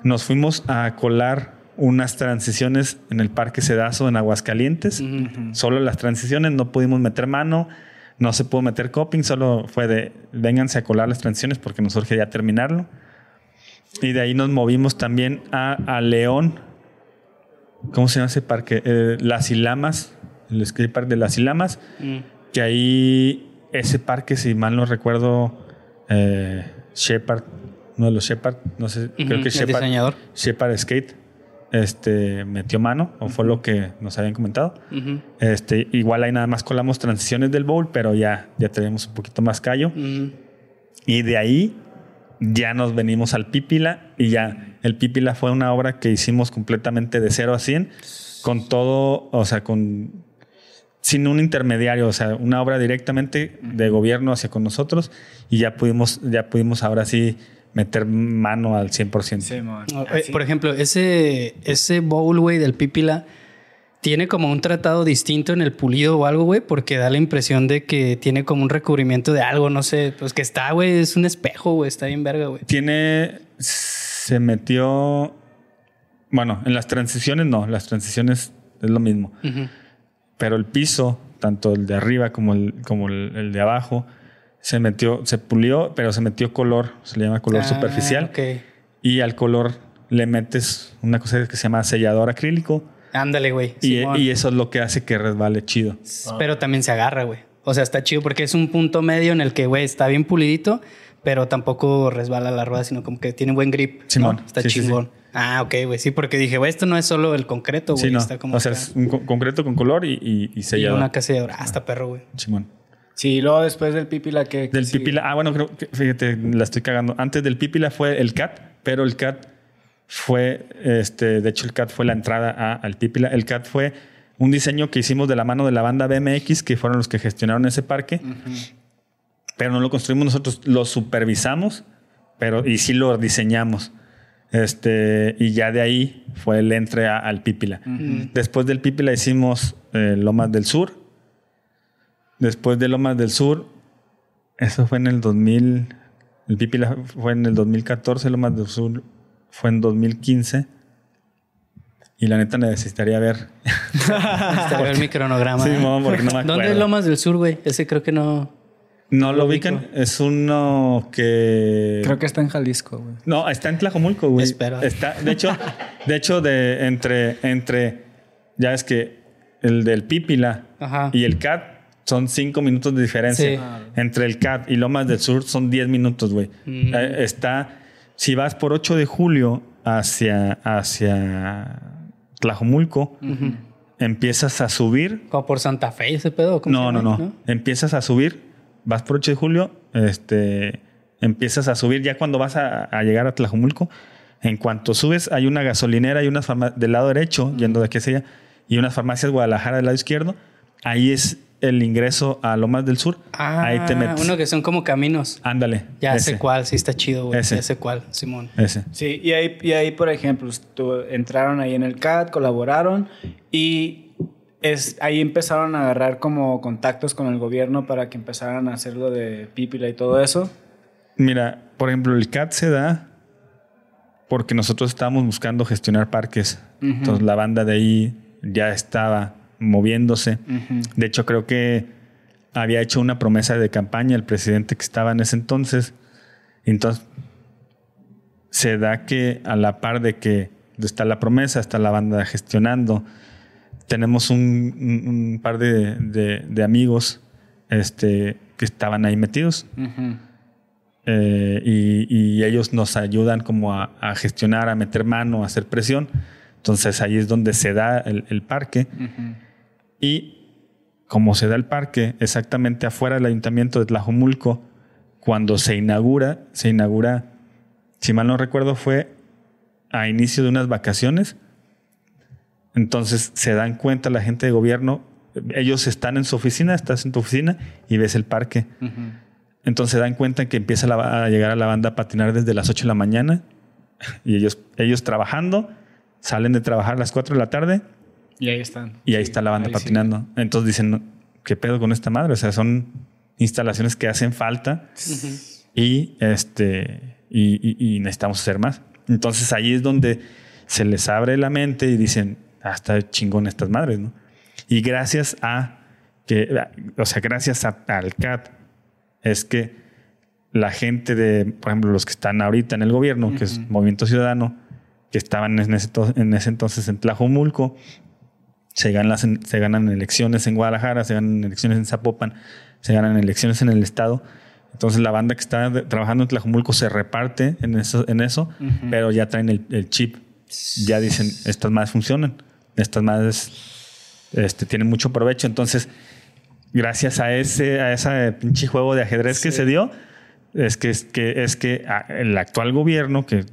nos fuimos a colar unas transiciones en el Parque Sedazo en Aguascalientes. Solo las transiciones, no pudimos meter mano, no se pudo meter coping, solo fue de vénganse a colar las transiciones porque nos urge ya terminarlo. Y de ahí nos movimos también a, a León. ¿Cómo se llama ese parque? Eh, las Ilamas, el skate park de las Ilamas Mm. que ahí ese parque, si mal no recuerdo, eh, Shepard, uno de los Shepard, no sé, creo que Shepard, diseñador. Shepard Skate, este, metió mano, o fue lo que nos habían comentado. Este, igual ahí nada más colamos transiciones del bowl, pero ya, ya tenemos un poquito más callo. Y de ahí ya nos venimos al Pípila y ya el Pípila fue una obra que hicimos completamente de 0 a 100 con todo, o sea, con sin un intermediario, o sea, una obra directamente de gobierno hacia con nosotros y ya pudimos ya pudimos ahora sí meter mano al 100%. sí. Eh, Por ejemplo, ese, ese bowl, güey, del Pípila, tiene como un tratado distinto en el pulido o algo, güey, porque da la impresión de que tiene como un recubrimiento de algo, no sé, pues que está, güey, es un espejo, güey, está bien verga, güey. Tiene se metió bueno, en las transiciones no, las transiciones es lo mismo. Ujú. Pero el piso, tanto el de arriba como el, como el, el de abajo, se metió, se pulió, pero se metió color, se le llama color Ah, superficial. ok. Y al color le metes una cosa que se llama sellador acrílico. Ándale, güey. Y, y eso es lo que hace que resbale chido. Pero también se agarra, güey. O sea, está chido porque es un punto medio en el que, güey, está bien pulidito, pero tampoco resbala la rueda, sino como que tiene buen grip. ¿no? Simón. Está Sí, sí, chingón. Ah, ok, güey. Sí, porque dije, güey, esto no es solo el concreto, güey. Sí, no. Está como o sea, acá. es un co- concreto con color y, y, y y sellador. una caselladora. Ah, está perro, güey. Simón. Sí, y luego después del Pipila que... Del pipila. Ah, bueno, creo que, fíjate, la estoy cagando. Antes del pipila fue el CAT, pero el CAT fue, este, de hecho, el CAT fue la entrada a- al pipila. El CAT fue un diseño que hicimos de la mano de la banda BMX, que fueron los que gestionaron ese parque. Pero no lo construimos nosotros, lo supervisamos, pero y sí lo diseñamos. Este, y ya de ahí fue el entre a- al pipila. Después del pipila hicimos eh, Lomas del Sur. Después de Lomas del Sur, eso fue en el 2000. El Pipila fue en el 2014, Lomas del Sur fue en 2015. Y la neta necesitaría ver. Está ver mi cronograma. Sí, mo, porque no me ¿Dónde es Lomas del Sur, güey? Ese creo que no. ¿No lo ubican? Es uno que. Creo que está en Jalisco, güey. No, está en Tlajomulco, güey. Espera. Está, de hecho, de hecho, de entre, entre. Ya es que el del Pípila Ajá. y el CAT son cinco minutos de diferencia. Sí. Entre el CAT y Lomas del Sur son 10 minutos, güey. Mm. Eh, está. Si vas por 8 de julio hacia, hacia Tlajomulco, empiezas a subir. Como por Santa Fe ese pedo. ¿cómo No, se no, no, Empiezas a subir, vas por 8 de julio, este, empiezas a subir ya cuando vas a, a llegar a Tlajumulco. En cuanto subes, hay una gasolinera y unas farmacias del lado derecho, yendo de aquí hacia allá, y unas farmacias Guadalajara del lado izquierdo. Ahí es el ingreso a Lomas del Sur. Ah, Ahí te metes. uno que son como caminos. Ándale. Ya ese, sé cuál, sí está chido, güey. Ese. Ya sé cuál, Simón. Ese. Sí, y ahí, y ahí por ejemplo, entraron ahí en el CAT, colaboraron y es, ahí empezaron a agarrar como contactos con el gobierno para que empezaran a hacer lo de Pípila y todo eso. Mira, por ejemplo, el CAT se da porque nosotros estábamos buscando gestionar parques. Entonces la banda de ahí ya estaba moviéndose. De hecho, creo que había hecho una promesa de campaña el presidente que estaba en ese entonces. Entonces, se da que a la par de que está la promesa, está la banda gestionando. Tenemos un, un- un par de, de- de amigos este, que estaban ahí metidos. Eh, y, y ellos nos ayudan como a, a gestionar, a meter mano, a hacer presión. Entonces ahí es donde se da el, el parque. Y como se da el parque exactamente afuera del ayuntamiento de Tlajomulco, cuando se inaugura, se inaugura, si mal no recuerdo, fue a inicio de unas vacaciones. Entonces se dan cuenta la gente de gobierno, ellos están en su oficina, estás en tu oficina y ves el parque. Entonces se dan cuenta que empieza la- a llegar a la banda a patinar desde las 8 de la mañana y ellos, ellos trabajando, salen de trabajar a las 4 de la tarde Y ahí están. y ahí está la banda sí. patinando. Entonces dicen, "No, ¿qué pedo con esta madre? O sea, son instalaciones que hacen falta y, este, y, y- y necesitamos hacer más. Entonces ahí es donde se les abre la mente y dicen, ah, está chingón estas madres, ¿no? Y gracias a que, o sea, gracias a- al CAT, es que la gente de, por ejemplo, los que están ahorita en el gobierno, que es Movimiento Ciudadano, que estaban en ese, en ese entonces en Tlajomulco, se ganan, las- se ganan elecciones en Guadalajara, se ganan elecciones en Zapopan, se ganan elecciones en el estado. Entonces la banda que está de- trabajando en Tlajomulco se reparte en eso, en eso pero ya traen el, el chip. Ya dicen, estas más funcionan, estas más este, tienen mucho provecho. Entonces, gracias a ese, a ese pinche juego de ajedrez que se dio, es que, es que, es que el actual gobierno, que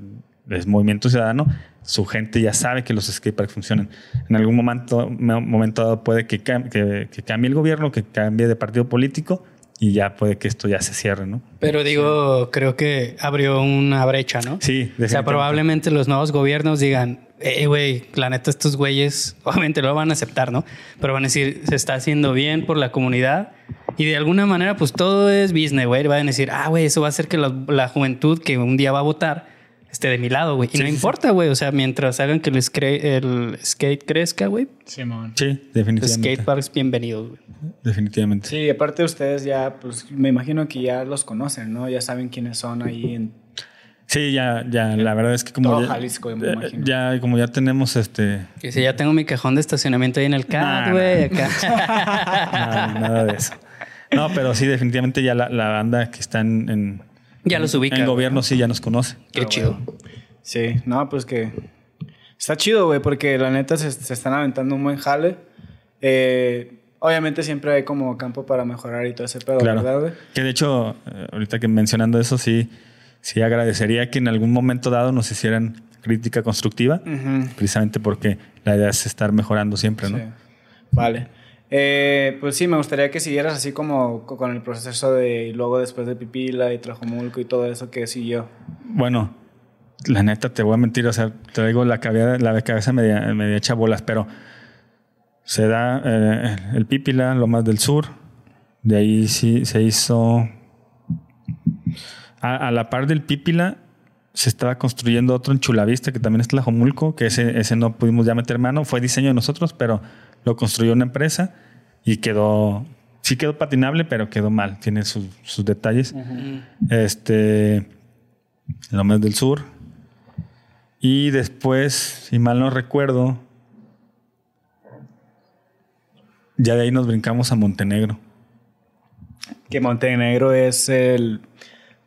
es Movimiento Ciudadano, su gente ya sabe que los skateparks funcionan. En algún momento, mo- momento dado puede que, cam- que, que cambie el gobierno, que cambie de partido político y ya puede que esto ya se cierre, ¿no? Pero digo, creo que abrió una brecha, ¿no? Sí, O sea, probablemente los nuevos gobiernos digan, eh, güey, la neta, estos güeyes, obviamente lo van a aceptar, ¿no? Pero van a decir, se está haciendo bien por la comunidad. Y de alguna manera, pues todo es business, güey. Van a decir, ah, güey, eso va a hacer que la, la juventud que un día va a votar esté de mi lado, güey. Y no importa, güey. O sea, mientras hagan que el, scra- el skate crezca, güey, Simón. Sí, los definitivamente. skateparks bienvenidos, güey. Definitivamente. Sí, aparte ustedes ya, pues me imagino que ya los conocen, ¿no? Ya saben quiénes son ahí en Sí, ya, ya, la verdad es que como todo ya, Jalisco, me imagino. ya, como ya tenemos este Que si ya tengo mi cajón de estacionamiento ahí en el CAT, Nah, güey, acá. nada, nada de eso. No, pero sí, definitivamente ya la, la banda que está en, en- Ya los ubica, En güey. gobierno sí ya nos conoce. Qué Ah, chido. Sí, no, pues que está chido, güey, porque la neta se, se están aventando un buen jale. Eh, obviamente siempre hay como campo para mejorar y todo ese pedo, Claro. ¿verdad, güey? Que de hecho, eh, ahorita que mencionando eso, sí, sí agradecería que en algún momento dado nos hicieran crítica constructiva, precisamente porque la idea es estar mejorando siempre, ¿no? Sí. Vale. Eh, pues sí, me gustaría que siguieras así como co- con el proceso de luego después de Pipila y Trajomulco y todo eso que siguió. Bueno, la neta, te voy a mentir, o sea, traigo la cabeza, la cabeza media, media hecha bolas, pero se da eh, el Pípila, Lomas del Sur, de ahí sí se hizo... A, a la par del Pípila se estaba construyendo otro en Chulavista, que también es Tlajomulco, que ese, ese no pudimos ya meter mano, fue diseño de nosotros, pero lo construyó una empresa y quedó, sí quedó patinable, pero quedó mal, tiene sus- sus detalles. Este, Lomas del Sur. Y después, si mal no recuerdo, ya de ahí nos brincamos a Montenegro. Que Montenegro es el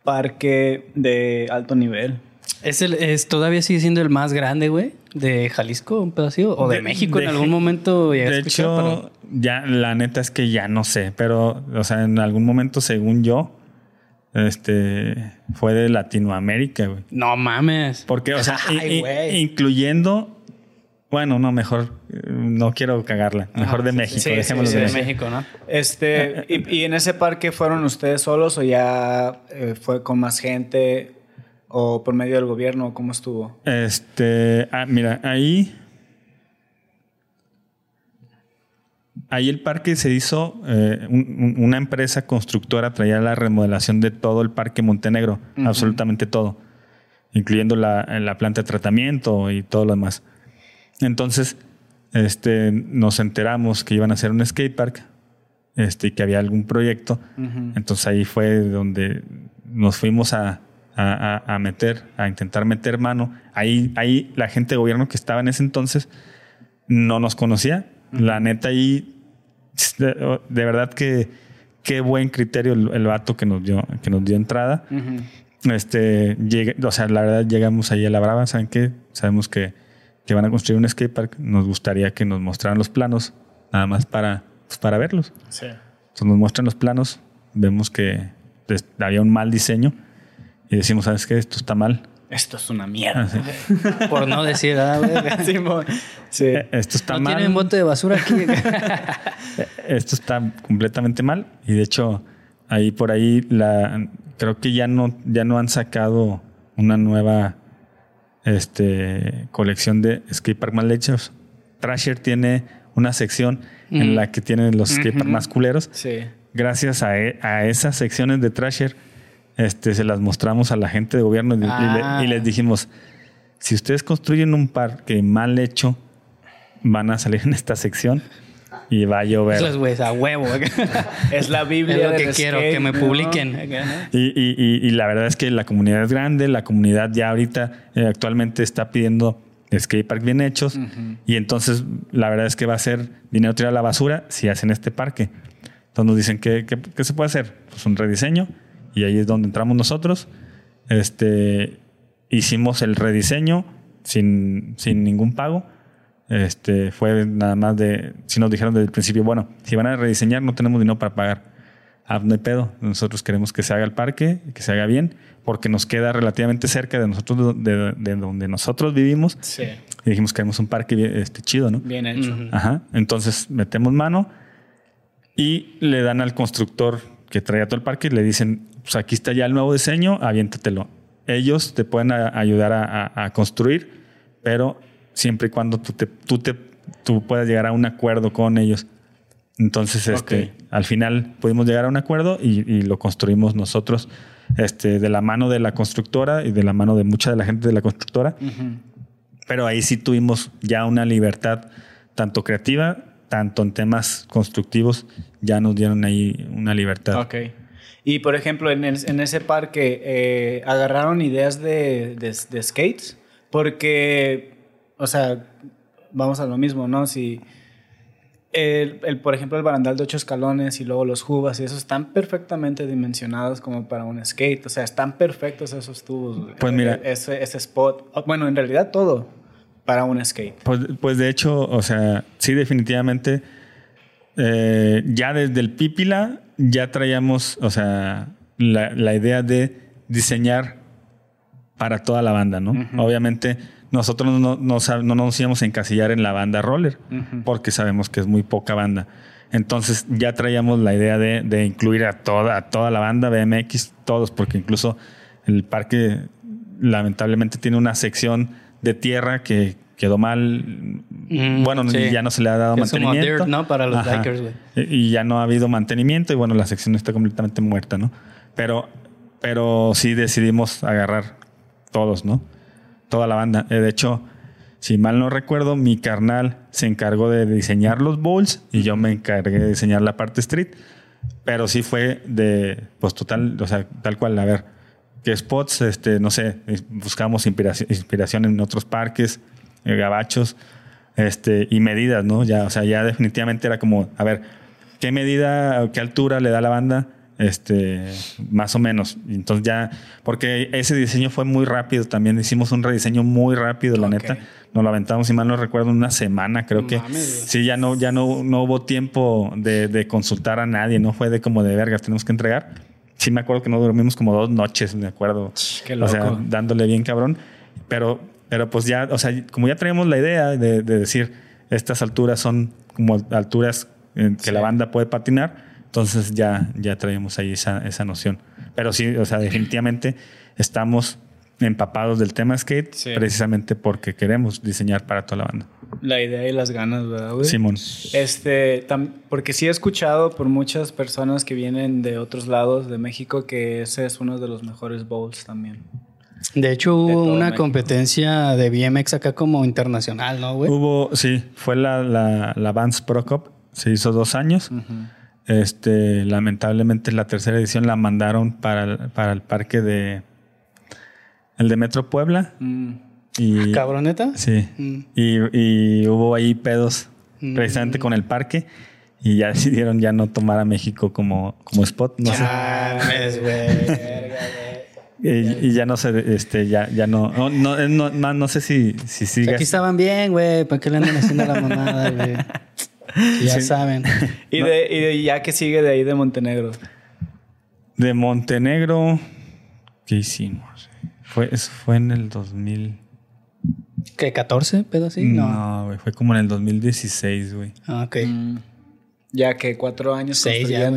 parque de alto nivel. ¿Es el, es, ¿Todavía sigue siendo el más grande, güey? ¿De Jalisco, un pedacito? ¿O de, México en algún momento? De hecho, ya la neta es que ya no sé, pero, o sea, en algún momento, según yo, este, fue de Latinoamérica, güey. No mames. Porque, o sea, incluyendo bueno, no, mejor no quiero cagarla. Mejor de México, sí, dejémoslo de, México. ¿no? Este, y, en ese parque fueron ustedes solos o ya eh, fue con más gente o por medio del gobierno? ¿Cómo estuvo? Este, ah, mira, ahí. Ahí el parque se hizo, eh, una empresa constructora traía la remodelación de todo el parque Montenegro, absolutamente todo, incluyendo la, la planta de tratamiento y todo lo demás. Entonces, este, nos enteramos que iban a hacer un skatepark este, y que había algún proyecto. Entonces ahí fue donde nos fuimos a, a, meter, a intentar meter mano. Ahí, ahí la gente de gobierno que estaba en ese entonces no nos conocía. La neta ahí, de, verdad que qué buen criterio el, vato que nos dio, que nos dio entrada. Este, o sea, la verdad llegamos ahí a la brava, ¿saben qué? Sabemos que que van a construir un skatepark, nos gustaría que nos mostraran los planos, nada más para, pues, para verlos. Sí. Entonces nos muestran los planos, vemos que había un mal diseño y decimos, ¿sabes qué? Esto está mal. Esto es una mierda. Ah, Por no decir nada, sí. Eh, esto está no mal. tienen bote de basura aquí. Esto está completamente mal. Y de hecho, ahí por ahí la creo que ya no, ya no han sacado una nueva este, colección de skatepark más lechos. Trasher tiene una sección en la que tienen los skateparks más culeros. Sí. Gracias a, e, a, esas secciones de Trasher, este, se las mostramos a la gente de gobierno y, ah. les dijimos, si ustedes construyen un parque mal hecho, van a salir en esta sección y va a llover. Eso es, a huevo. es la Biblia. Es lo que quiero, que me publiquen. Y, la verdad es que la comunidad es grande, la comunidad ya ahorita eh, actualmente está pidiendo skateparks bien hechos y entonces la verdad es que va a ser dinero tirado a la basura si hacen este parque. Entonces nos dicen, ¿qué, qué, se puede hacer? Pues un rediseño y ahí es donde entramos nosotros. Este, hicimos el rediseño sin, sin ningún pago este, fue nada más de, si nos dijeron desde el principio, bueno, si van a rediseñar no tenemos dinero para pagar. Ah, no hay pedo. Nosotros queremos que se haga el parque, que se haga bien, porque nos queda relativamente cerca de nosotros, de, donde nosotros vivimos. Sí. Y dijimos que queremos un parque este, chido, ¿no? Bien hecho. Ajá. Entonces metemos mano y le dan al constructor que traía todo el parque y le dicen, pues aquí está ya el nuevo diseño, aviéntatelo. Ellos te pueden ayudar a, a construir, pero siempre y cuando tú, te, tú, te, tú puedas llegar a un acuerdo con ellos. Entonces, este, al final pudimos llegar a un acuerdo y, lo construimos nosotros este, de la mano de la constructora y de la mano de mucha de la gente de la constructora. Pero ahí sí tuvimos ya una libertad tanto creativa, tanto en temas constructivos, ya nos dieron ahí una libertad. Ok. Y por ejemplo, en, en ese parque, eh, ¿agarraron ideas de, de, de skates? Porque o sea, vamos a lo mismo, ¿no? Si el, por ejemplo, el barandal de ocho escalones y luego los jubas y eso están perfectamente dimensionados como para un skate. O sea, están perfectos esos tubos. Pues mira. Ese, ese spot. Bueno, en realidad todo para un skate. Pues, pues de hecho, o sea, sí, definitivamente. Eh, ya desde el Pípila ya traíamos, o sea, la, la idea de diseñar para toda la banda, ¿no? Obviamente nosotros no, nos íbamos a encasillar en la banda roller, porque sabemos que es muy poca banda. Entonces ya traíamos la idea de, incluir a toda, a toda la banda BMX, todos, porque incluso el parque lamentablemente tiene una sección de tierra que quedó mal. bueno, ya no se le ha dado mantenimiento. ¿no? Para los bikers, güey. Y ya no ha habido mantenimiento y bueno, la sección está completamente muerta, ¿no? Pero, pero sí decidimos agarrar todos, ¿no? Toda la banda. Eh, de hecho, si mal no recuerdo, mi carnal se encargó de diseñar los bowls y yo me encargué de diseñar la parte street. Pero sí fue de, pues total, o sea, tal cual, a ver, qué spots, este, no sé, buscamos inspiración, inspiración en otros parques, eh, gabachos, este, y medidas, ¿no? Ya, o sea, ya definitivamente era como, a ver, ¿qué medida qué altura le da la banda este, más o menos. Entonces ya, porque ese diseño fue muy rápido también. Hicimos un rediseño muy rápido, la Ok. neta. Nos lo aventamos, si mal no recuerdo, en una semana, creo que. sí, ya no, ya no, no hubo tiempo de, de consultar a nadie, no fue de como de vergas, tenemos que entregar. Sí, me acuerdo que no dormimos como dos noches, me acuerdo. Qué O sea, loco. dándole bien cabrón. Pero, pero pues ya, o sea, como ya traíamos la idea de, de decir, estas alturas son como alturas en que Sí. la banda puede patinar, entonces ya, ya traemos ahí esa, esa noción. Pero sí, o sea, definitivamente estamos empapados del tema skate Sí. precisamente porque queremos diseñar para toda la banda. La idea y las ganas, ¿verdad, güey? Simón. Este, tam- porque sí he escuchado por muchas personas que vienen de otros lados de México que ese es uno de los mejores bowls también. De hecho, De hubo todo una México. competencia de BMX acá como internacional, ¿no, güey? Hubo, sí, fue la, la, la Vans Pro Cup, se hizo dos años. Este, lamentablemente la tercera edición la mandaron para el, para el parque de el de Metro Puebla Mm. y ¿Cabroneta? sí Mm. y, y hubo ahí pedos Mm. precisamente con el parque y ya decidieron ya no tomar a México como, como spot no sé Mames, güey. y, y ya no sé este ya ya no no no, no, no- no sé si si sigas Aquí estaban bien, güey. ¿Para qué le andan haciendo la mamada, güey? Ya Sí. saben. Y, de, y de- ya que sigue de ahí de Montenegro. de Montenegro ¿qué hicimos? fue eso fue en el 2000 ¿Qué, 14 pedo así? No. No, güey, fue como en el 2016, güey. Ah, ok. Mm. Ya que cuatro años Seis ya.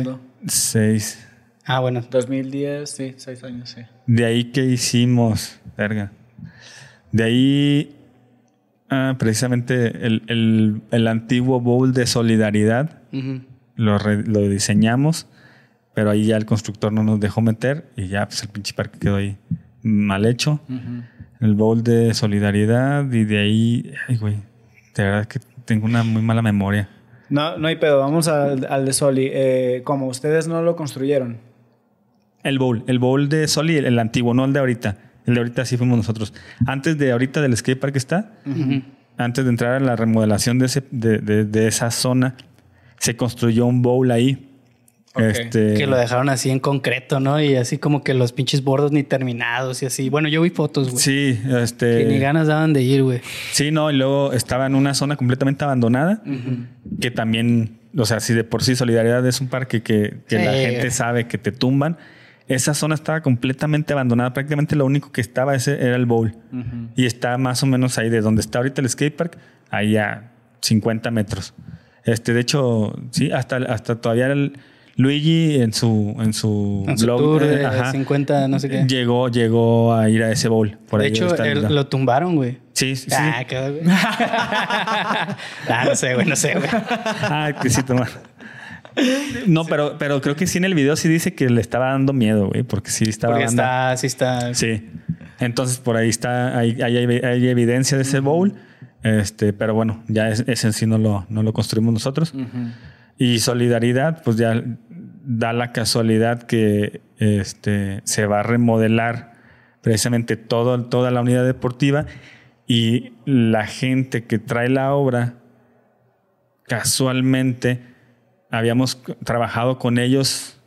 Seis. Ah, bueno. 2010, sí, seis años, sí. De ahí que hicimos, verga. De ahí, ah, precisamente el, el- el antiguo bowl de solidaridad lo, re- lo diseñamos, pero ahí ya el constructor no nos dejó meter y ya pues el pinche parque quedó ahí mal hecho. El bowl de solidaridad y de ahí, ay, güey, de verdad que tengo una muy mala memoria. No, no hay pedo, vamos al, al de Soli. Eh, como ustedes no lo construyeron. El bowl, el bowl de Soli, el, el antiguo, no el de ahorita. El de ahorita sí fuimos nosotros. Antes de ahorita del skate park está, antes de entrar a la remodelación de, ese, de, de- de esa zona, se construyó un bowl ahí. Este, Que lo dejaron así en concreto, ¿no? Y así como que los pinches bordos ni terminados y así. Bueno, yo vi fotos, güey. Sí, este. Que ni ganas daban de ir, güey. Sí, no, y luego estaba en una zona completamente abandonada, que también, o sea, si de por sí Solidaridad es un parque que, que la gente sabe que te tumban, esa zona estaba completamente abandonada, prácticamente lo único que estaba ese era el bowl. Y está más o menos ahí de donde está ahorita el skatepark, ahí a 50 metros. Este, de hecho, sí, hasta, hasta todavía el Luigi en su, en su En su blog, tour eh, de ajá, 50, no sé qué. Llegó, llegó a ir a ese bowl. Por de ahí hecho, lo tumbaron, güey. Sí, sí. sí. Ah, quedó, güey. ah, no sé, güey, no sé, güey. Ah, que sí, toma. No, pero, pero creo que sí en el video sí dice que le estaba dando miedo, güey, porque sí estaba Porque banda- está, sí está. Sí. Entonces por ahí está, hay, hay, hay evidencia de ese bowl. Este, pero bueno, ya es- ese en sí no lo, no lo construimos nosotros. Y solidaridad, pues ya da la casualidad que este, se va a remodelar precisamente todo, toda la unidad deportiva y la gente que trae la obra, casualmente, habíamos trabajado con ellos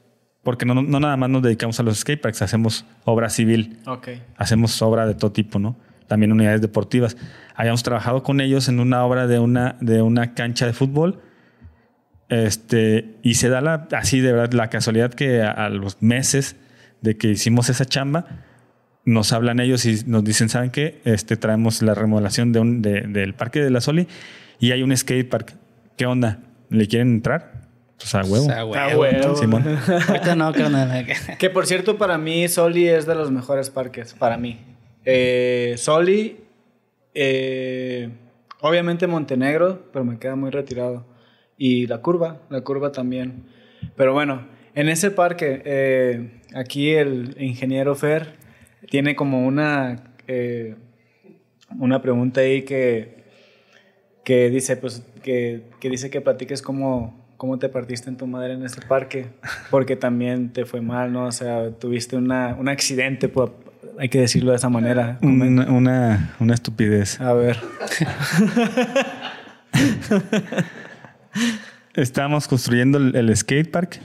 porque no, no nada más nos dedicamos a los skateparks, hacemos obra civil Ok. hacemos obra de todo tipo, ¿no? También unidades deportivas. Habíamos trabajado con ellos en una obra de una, de una cancha de fútbol. Este, y se da la, así de verdad la casualidad que a, a los meses de que hicimos esa chamba, nos hablan ellos y nos dicen, ¿saben qué? Este, traemos la remodelación de un, de- del Parque de la Soli y hay un skate park. ¿Qué onda? ¿Le quieren entrar? Pues a huevo. O sea, güey. Huevo. Simón. Ahorita no, carnal. Que por cierto, para mí Soli es de los mejores parques, para mí. Eh, Soli, eh, obviamente Montenegro, pero me queda muy retirado. Y la curva, la curva también. Pero bueno, en ese parque, eh, aquí el ingeniero Fer tiene como una, eh, una pregunta ahí que, que dice, pues, que, que dice que platiques cómo, cómo te partiste en tu madre en ese parque, porque también te fue mal, ¿no? O sea, tuviste una, un accidente, pues, hay que decirlo de esa manera. Una, una, una estupidez. A ver. Estábamos construyendo el, el skate park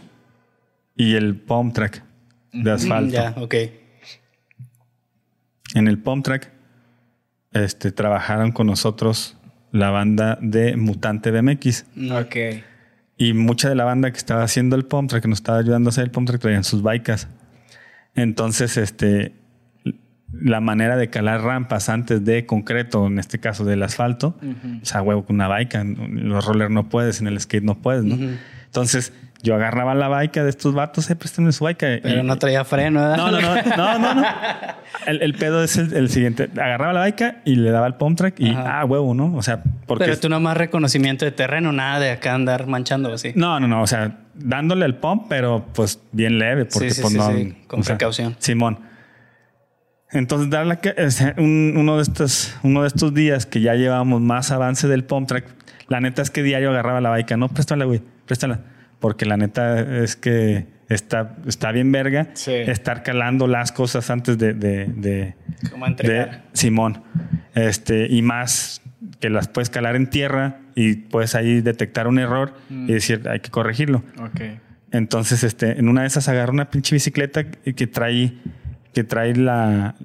y el pump track de asfalto. Ya, ok. En el pump track este, trabajaron con nosotros la banda de Mutante BMX. Ok. Y mucha de la banda que estaba haciendo el pump track, que nos estaba ayudando a hacer el pump track, traían sus bikes. Entonces, este, la manera de calar rampas antes de concreto, en este caso del asfalto, o sea, huevo, con una bike, en los rollers no puedes, en el skate no puedes, ¿no? Entonces, yo agarraba la bike de estos vatos, eh, préstame su bike. Pero no traía freno, ¿verdad? No, no, no, no, no, no. El, el pedo es el, el siguiente. Agarraba la bike y le daba el pump track y, Ajá. ah, huevo, ¿no? O sea, porque... Pero tú nomás reconocimiento de terreno, nada de acá andar manchando así. No, no, no. O sea, dándole el pump, pero pues bien leve, porque Sí, sí, pues sí, no. sí, con sea, precaución. Simón. Entonces, dar la un- uno, de estos, uno de estos días que ya llevábamos más avance del pump track, la neta es que diario agarraba la bike. No, préstala, güey, préstala. Porque la neta es que está, está bien verga Sí. estar calando las cosas antes de, de, de, Como entregar. de Simón. Este, y más que las puedes calar en tierra y puedes ahí detectar un error y decir, hay que corregirlo. Ok. Entonces, este, en una de esas agarró una pinche bicicleta que que trae, que trae la,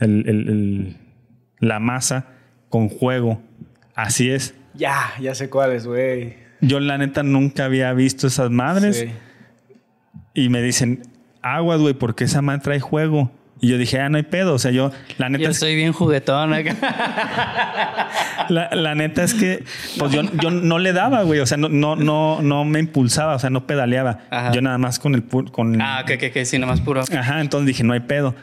el- el- el- la masa con juego. Así es. Ya, ya sé cuáles, güey. Yo la neta nunca había visto esas madres Sí. y me dicen, aguas, güey, porque esa madre trae juego. Y yo dije, ah, no hay pedo. O sea, yo, la neta, Yo es, soy bien juguetón la, la neta es que, pues yo, yo no le daba, güey. O sea, no, no, no, no me impulsaba, o sea, no pedaleaba. Ajá. Yo nada más con el, con ah, que, que, que sí, nomás puro. Ajá, entonces dije, no hay pedo.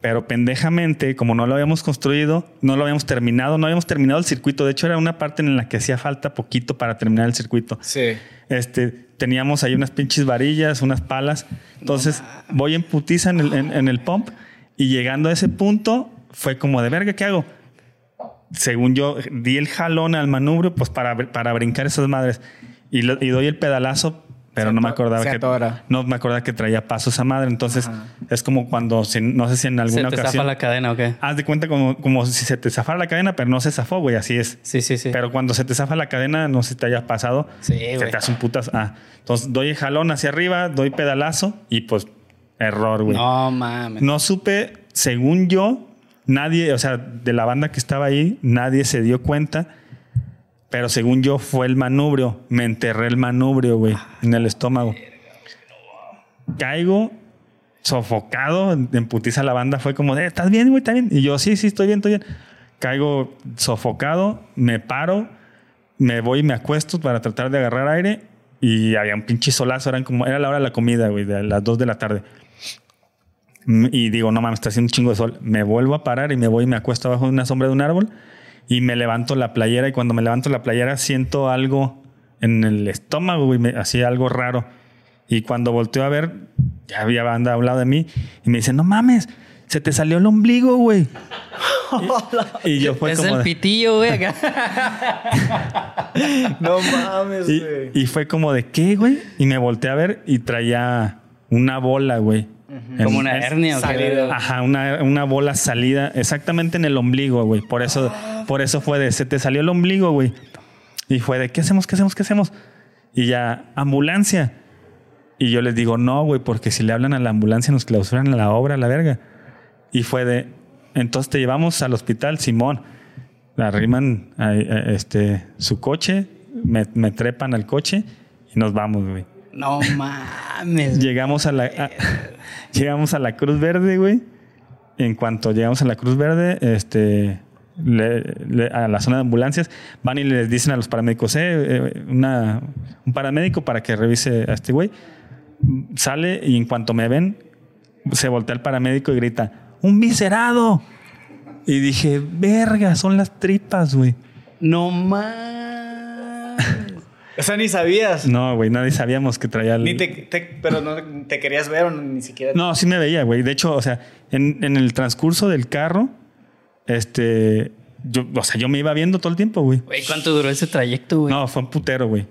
Pero pendejamente, como no lo habíamos construido, no lo habíamos terminado, no habíamos terminado el circuito. De hecho, era una parte en la que hacía falta poquito para terminar el circuito. Sí. Este, teníamos ahí unas pinches varillas, unas palas. Entonces, voy en putiza en el, en- en el pump y llegando a ese punto, fue como de verga, ¿qué hago? Según yo, di el jalón al manubrio, pues para, para brincar esas madres. Y, lo- y doy el pedalazo, pero Se no me acordaba se que atora. no me acordaba que traía paso esa madre. Entonces, Ajá. es como cuando, si- no sé si en Se alguna te zafa ocasión. la cadena o qué. Haz de cuenta como, como si se te zafara la cadena, pero no se zafó, güey. Así es. Sí, sí, sí. Pero cuando se te zafa la cadena, no sé si te haya pasado. Sí, se güey. te hace un putas. Ah, entonces doy el jalón hacia arriba, doy pedalazo y pues error, güey. No. no mames. supe, según yo, nadie, o sea, de la banda que estaba ahí, nadie se dio cuenta. Pero según yo, fue el manubrio. Me enterré el manubrio, güey, en el estómago. Caigo sofocado, en putiza la banda fue como ¿estás bien, güey? ¿Estás bien? Y yo, sí, sí, estoy bien, estoy bien. Caigo sofocado, me paro, me voy y me acuesto para tratar de agarrar aire y había un pinche solazo, eran como, era la hora de la comida, güey, de las 2 de la tarde. Y digo, no mames, está haciendo un chingo de sol. Me vuelvo a parar y me voy y me acuesto abajo de una sombra de un árbol y me levanto la playera y cuando me levanto la playera siento algo en el estómago, güey, me- así algo raro. Y cuando volteo a ver, ya había banda a un lado de mí y me dice, no mames, se te salió el ombligo, güey. y, y yo fue es como el pitillo, güey. acá. No mames, y, güey. y fue como de, ¿qué, güey? Y me volteé a ver y traía una bola, güey. En- Como una es- hernia o qué. salida. Ajá, una, una bola salida exactamente en el ombligo, güey. Por eso, por eso fue de, se te salió el ombligo, güey. Y fue de, ¿qué hacemos? ¿Qué hacemos? ¿Qué hacemos? Y ya, ambulancia. Y yo les digo, no, güey, porque si le hablan a la ambulancia nos clausuran la obra, la verga. Y fue de, entonces te llevamos al hospital, Simón. Arriman eh, este, su coche, me, me trepan al coche y nos vamos, güey. No mames. Llegamos a la, a- llegamos a la Cruz Verde, güey. En cuanto llegamos a la Cruz Verde, este, le- le- a la zona de ambulancias, van y les dicen a los paramédicos, eh, eh, una, un paramédico para que revise a este güey. Sale y en cuanto me ven, se voltea el paramédico y grita, ¡un viscerado! Y dije, verga, son las tripas, güey. No mames. O sea, ni sabías. No, güey, nadie sabíamos que traía el... Ni te, te- pero no te querías ver o ni siquiera. No, sí me veía, güey. De hecho, o sea, en, en el transcurso del carro, este, yo, o sea, yo me iba viendo todo el tiempo, güey. Güey, ¿cuánto duró ese trayecto, güey? No, fue un putero, güey.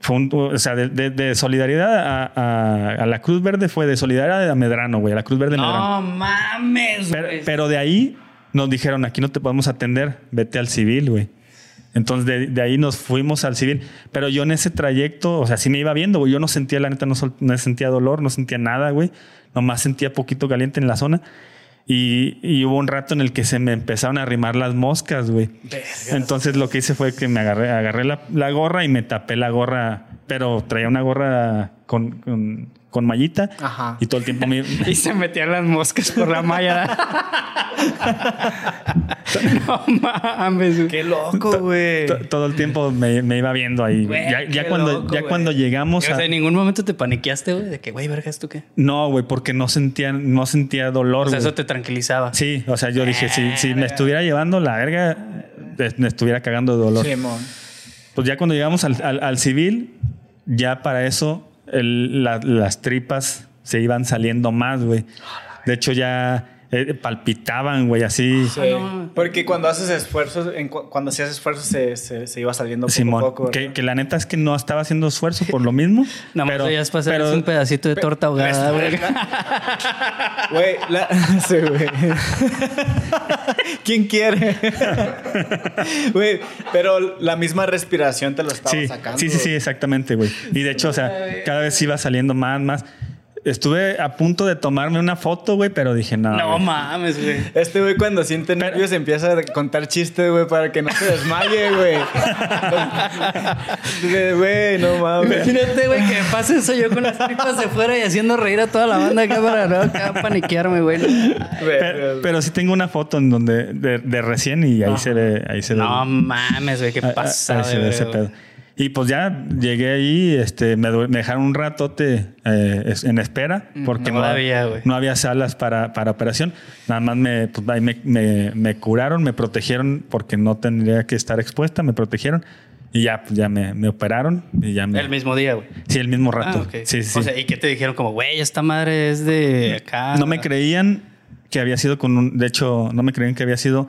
Fue un, o sea, de, de- de solidaridad a, a- a la Cruz Verde fue de solidaridad a Medrano, güey, a la Cruz Verde Medrano. No mames, Pero, güey. pero de ahí nos dijeron, aquí no te podemos atender, vete al civil, güey. Entonces de, de ahí nos fuimos al civil. Pero yo en ese trayecto, o sea, sí me iba viendo, güey. Yo no sentía, la neta, no, sol- no sentía dolor, no sentía nada, güey. Nomás sentía poquito caliente en la zona. Y, y hubo un rato en el que se me empezaron a arrimar las moscas, güey. Entonces lo que hice fue que me agarré, agarré la, la gorra y me tapé la gorra, pero traía una gorra con, con, con mallita. Ajá. Y todo el tiempo me, Y se metían las moscas por la malla. no mames, güey. Qué loco, güey. to- todo el tiempo me, me iba viendo ahí. güey. Güey, Ya, cuando, loco, ya cuando llegamos O sea, a... en ningún momento te paniqueaste, güey, de que, güey, verga, ¿esto qué? No, güey, porque no sentía, no sentía dolor. O sea, eso te tranquilizaba. Sí, o sea, yo dije, si, si me estuviera llevando la verga, me estuviera cagando de dolor. Simón. Pues ya cuando llegamos al, al- al civil, ya para eso el- la- las tripas se iban saliendo más, güey. De hecho, ya eh, palpitaban, güey, así. Sí. Ah, no. Porque cuando haces esfuerzos, en cu- cuando hacías esfuerzos se, se, se iba saliendo poco Simón, a poco. que, la neta es que no estaba haciendo esfuerzo por lo mismo. Nada más pero, veías pasar pero- un pedacito de torta ahogada, güey. Güey, la... sí, güey. ¿Quién quiere? Güey, pero la misma respiración te lo estaba Sí, sacando. sí, sí, sí, exactamente, güey. Y de hecho, o sea, cada vez iba saliendo más, más. Estuve a punto de tomarme una foto, güey, pero dije, no. No mames, güey. Este güey cuando siente nervios empieza a contar chistes, güey, para que no se desmaye, güey. Güey, no mames. Imagínate, güey, que me pase eso yo con las tripas de fuera y haciendo reír a toda la banda acá para no acá paniquearme, güey. Pero, pero sí tengo una foto en donde de, de recién y ahí se ve, ahí se ve. No mames, güey, qué ahí- ahí pasa, se ve ese pedo. Y pues ya llegué ahí, este, me, me dejaron un ratote eh, en espera porque no, Todavía, güey. no había salas para, para operación. Nada más me, pues, ahí me, me- me curaron, me protegieron porque no tendría que estar expuesta, me protegieron y ya, pues, ya me, me operaron y ya me... El mismo día, güey. Sí, el mismo Ah, rato. ok. Sí, sí, O sea, ¿y qué te dijeron? Como, güey, esta madre es de acá. No me creían que había sido con un. De hecho, no me creían que había sido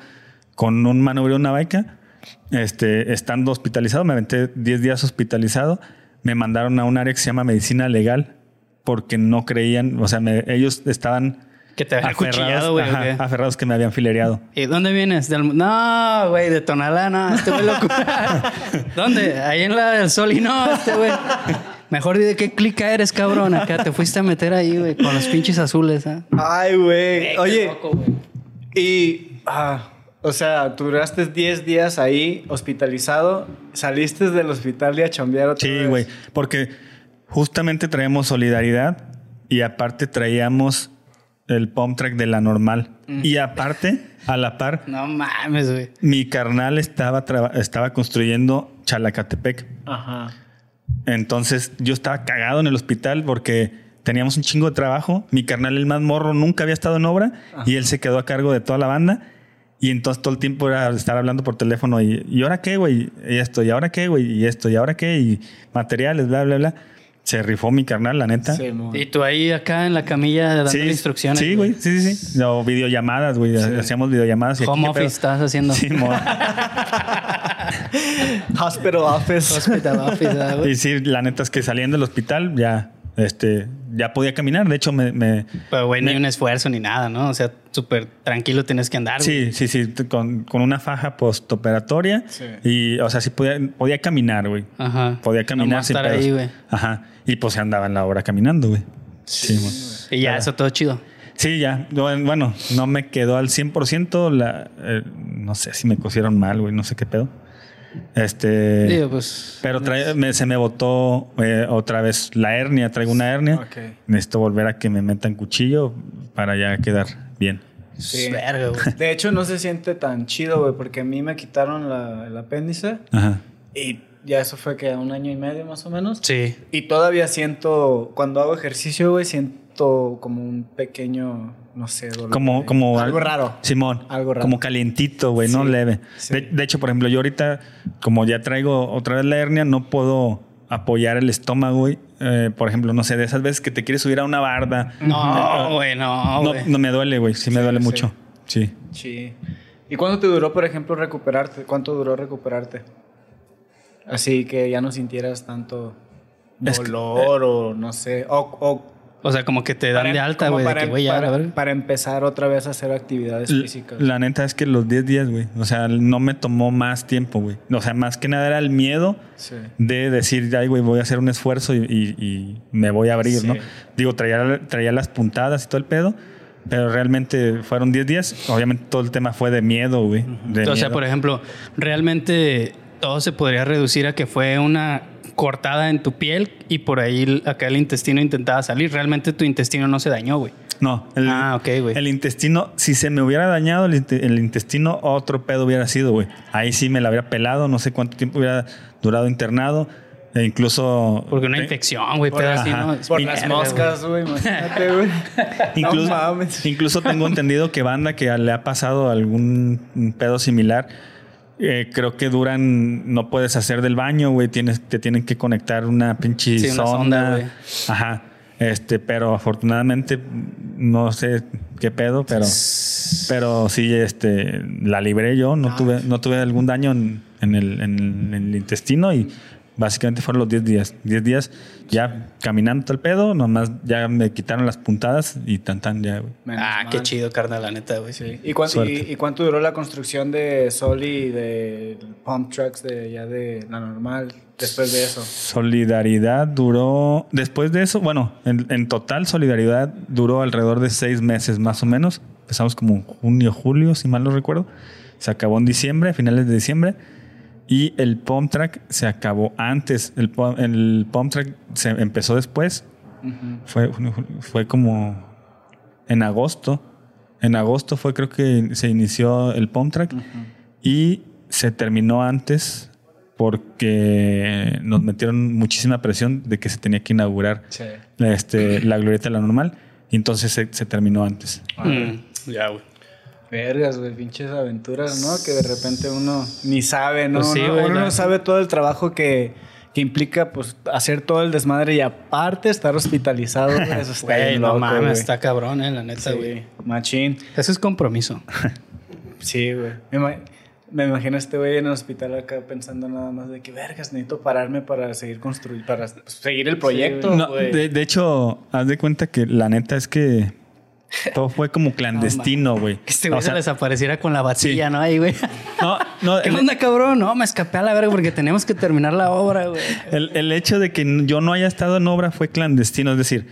con un manubrio una baica. Este, estando hospitalizado, me aventé 10 días hospitalizado. Me mandaron a un área que se llama medicina legal porque no creían, o sea, me- ellos estaban Que te habían cuchillado, güey. aferrados que me habían filereado. ¿Y dónde vienes? Del... No, güey, de Tonalá, no, este güey loco. ¿Dónde? Ahí en la del sol y no, este güey. Mejor di de qué clica eres, cabrón. Acá te fuiste a meter ahí, güey, con los pinches azules, ¿ah? Ay, güey. Oye, loco, y. ah, o sea, duraste 10 días ahí hospitalizado, saliste del hospital y a chambear otra Sí, vez. güey. Porque justamente traíamos solidaridad y aparte traíamos el pump track de la normal. Y aparte, a la par, No mames, güey. mi carnal estaba, estaba construyendo Chalacatepec. Ajá. Entonces yo estaba cagado en el hospital porque teníamos un chingo de trabajo. Mi carnal, el más morro, nunca había estado en obra y él se quedó a cargo de toda la banda. Y entonces todo el tiempo era estar hablando por teléfono y, ¿y ahora qué, güey? Y esto, ¿y ahora qué, güey? Y esto, ¿y ahora qué? Y materiales, bla, bla, bla. Se rifó mi carnal, la neta. Sí. Y tú ahí acá en la camilla dando instrucciones. Sí, güey. Sí, sí, sí. O videollamadas, güey. Hacíamos videollamadas. y Home office estás haciendo. Sí. Hospital office. Hospital office. Y sí, la neta es que saliendo del hospital ya, este, ya podía caminar. De hecho, me, me- Pero, güey, ni un esfuerzo ni nada, ¿no? O sea, súper tranquilo tienes que andar. güey. Sí, sí, sí, t- con, con una faja postoperatoria. Sí. Y, o sea, sí podía, podía caminar, güey. Ajá. Podía caminar sin estar pedos. ahí, güey. Ajá. Y pues se andaba en la hora caminando, güey. Sí, mo. Y ya, eso todo chido. Sí, ya. Bueno, no me quedó al 100%. La, eh, no sé si me cosieron mal, güey. No sé qué pedo. Este... Digo, pues. Pero trae- me- se me botó eh, otra vez la hernia. Traigo una hernia. Ok. Necesito volver a que me metan cuchillo para ya quedar bien. Sí. Verga, güey. De hecho, no se siente tan chido, güey, porque a mí me quitaron la- el apéndice Ajá. y ya eso fue que un año y medio más o menos. Sí. Y todavía siento, cuando hago ejercicio, güey, siento como un pequeño, no sé, dolor. Como, algo al- raro. Simón. Algo raro. Como calientito, güey, no leve. sí. De, de hecho, por ejemplo, yo ahorita, como ya traigo otra vez la hernia, no puedo apoyar el estómago, güey. Eh, por ejemplo, no sé, de esas veces que te quieres subir a una barda. No, güey, no, No, güey. no me duele, güey. Sí me Sí, duele sí. mucho. Sí. Sí. ¿Y cuánto te duró, por ejemplo, recuperarte? ¿Cuánto duró recuperarte? Así que ya no sintieras tanto Es que- dolor o no sé. O, o O sea, como que te dan Para- de alta, como güey. de Para, empezar otra vez a hacer actividades L- físicas. La neta es que los 10 días, güey. O sea, no me tomó más tiempo, güey. O sea, más que nada era el miedo Sí. de decir, ay, güey, voy a hacer un esfuerzo y, y- y me voy a abrir, Sí. ¿no? Digo, traía, traía las puntadas y todo el pedo, pero realmente fueron 10 días. Obviamente todo el tema fue de miedo, güey. de O sea, miedo. por ejemplo, realmente todo se podría reducir a que fue una cortada en tu piel y por ahí acá el intestino intentaba salir. Realmente tu intestino no se dañó, güey. No, el, Ah, ok, güey. el intestino, si se me hubiera dañado el, inte- el intestino, otro pedo hubiera sido, güey. Ahí sí me la habría pelado, no sé cuánto tiempo hubiera durado internado. E incluso. Porque una infección, güey, ajá, así, ¿no? por las moscas, güey. Imagínate, güey. Incluso, No mames. incluso tengo entendido que banda que le ha pasado algún pedo similar, eh, creo que duran, no puedes hacer del baño, güey, tienes, te tienen que conectar una pinche Sí, una sonda, güey. Ajá. Este, pero afortunadamente no sé qué pedo, pero, pero sí, este, la libré yo, no tuve, no tuve algún daño en, en el, en el intestino y básicamente fueron los 10 días. 10 días ya caminando todo el pedo, nomás ya me quitaron las puntadas y tan tan ya, güey. Menos Ah, mal. qué chido, carnal, la neta, güey. Sí. ¿Y, cuán- Suerte. y- y cuánto duró la construcción de Soli y de Pump Trucks de ya de la normal después de eso? Solidaridad duró, después de eso, bueno, en, en total Solidaridad duró alrededor de seis meses más o menos. Empezamos como junio, julio, si mal no recuerdo. Se acabó en diciembre, a finales de diciembre. Y el pump track se acabó antes. El, el pump track se empezó después. Fue, fue como en agosto. En agosto fue creo que se inició el pump track. Y se terminó antes porque nos metieron muchísima presión de que se tenía que inaugurar Sí. este, la glorieta de la normal. Y entonces se, se terminó antes. Mm, ya, güey. Vergas, güey, pinches aventuras, ¿no? Que de repente uno ni sabe, ¿no? Pues sí, ¿no? güey, uno no sabe todo el trabajo que, que implica, pues, hacer todo el desmadre y aparte estar hospitalizado. güey, Eso está Güey, no loco, mames, güey. está cabrón, eh, la neta, Sí, güey. machín. Eso es compromiso. Sí, güey. Me, ima- me imagino a este güey en el hospital acá pensando nada más de que, vergas, necesito pararme para seguir construir, para pues, seguir el proyecto, No, güey. de, de hecho, haz de cuenta que la neta es que todo fue como clandestino, güey. Que este güey O sea, se desapareciera con la batilla, ¿no? Ahí, güey. no, no, ¿Qué el, onda, cabrón? No, me escapé a la verga porque tenemos que terminar la obra, güey. el- el hecho de que yo no haya estado en obra fue clandestino. Es decir,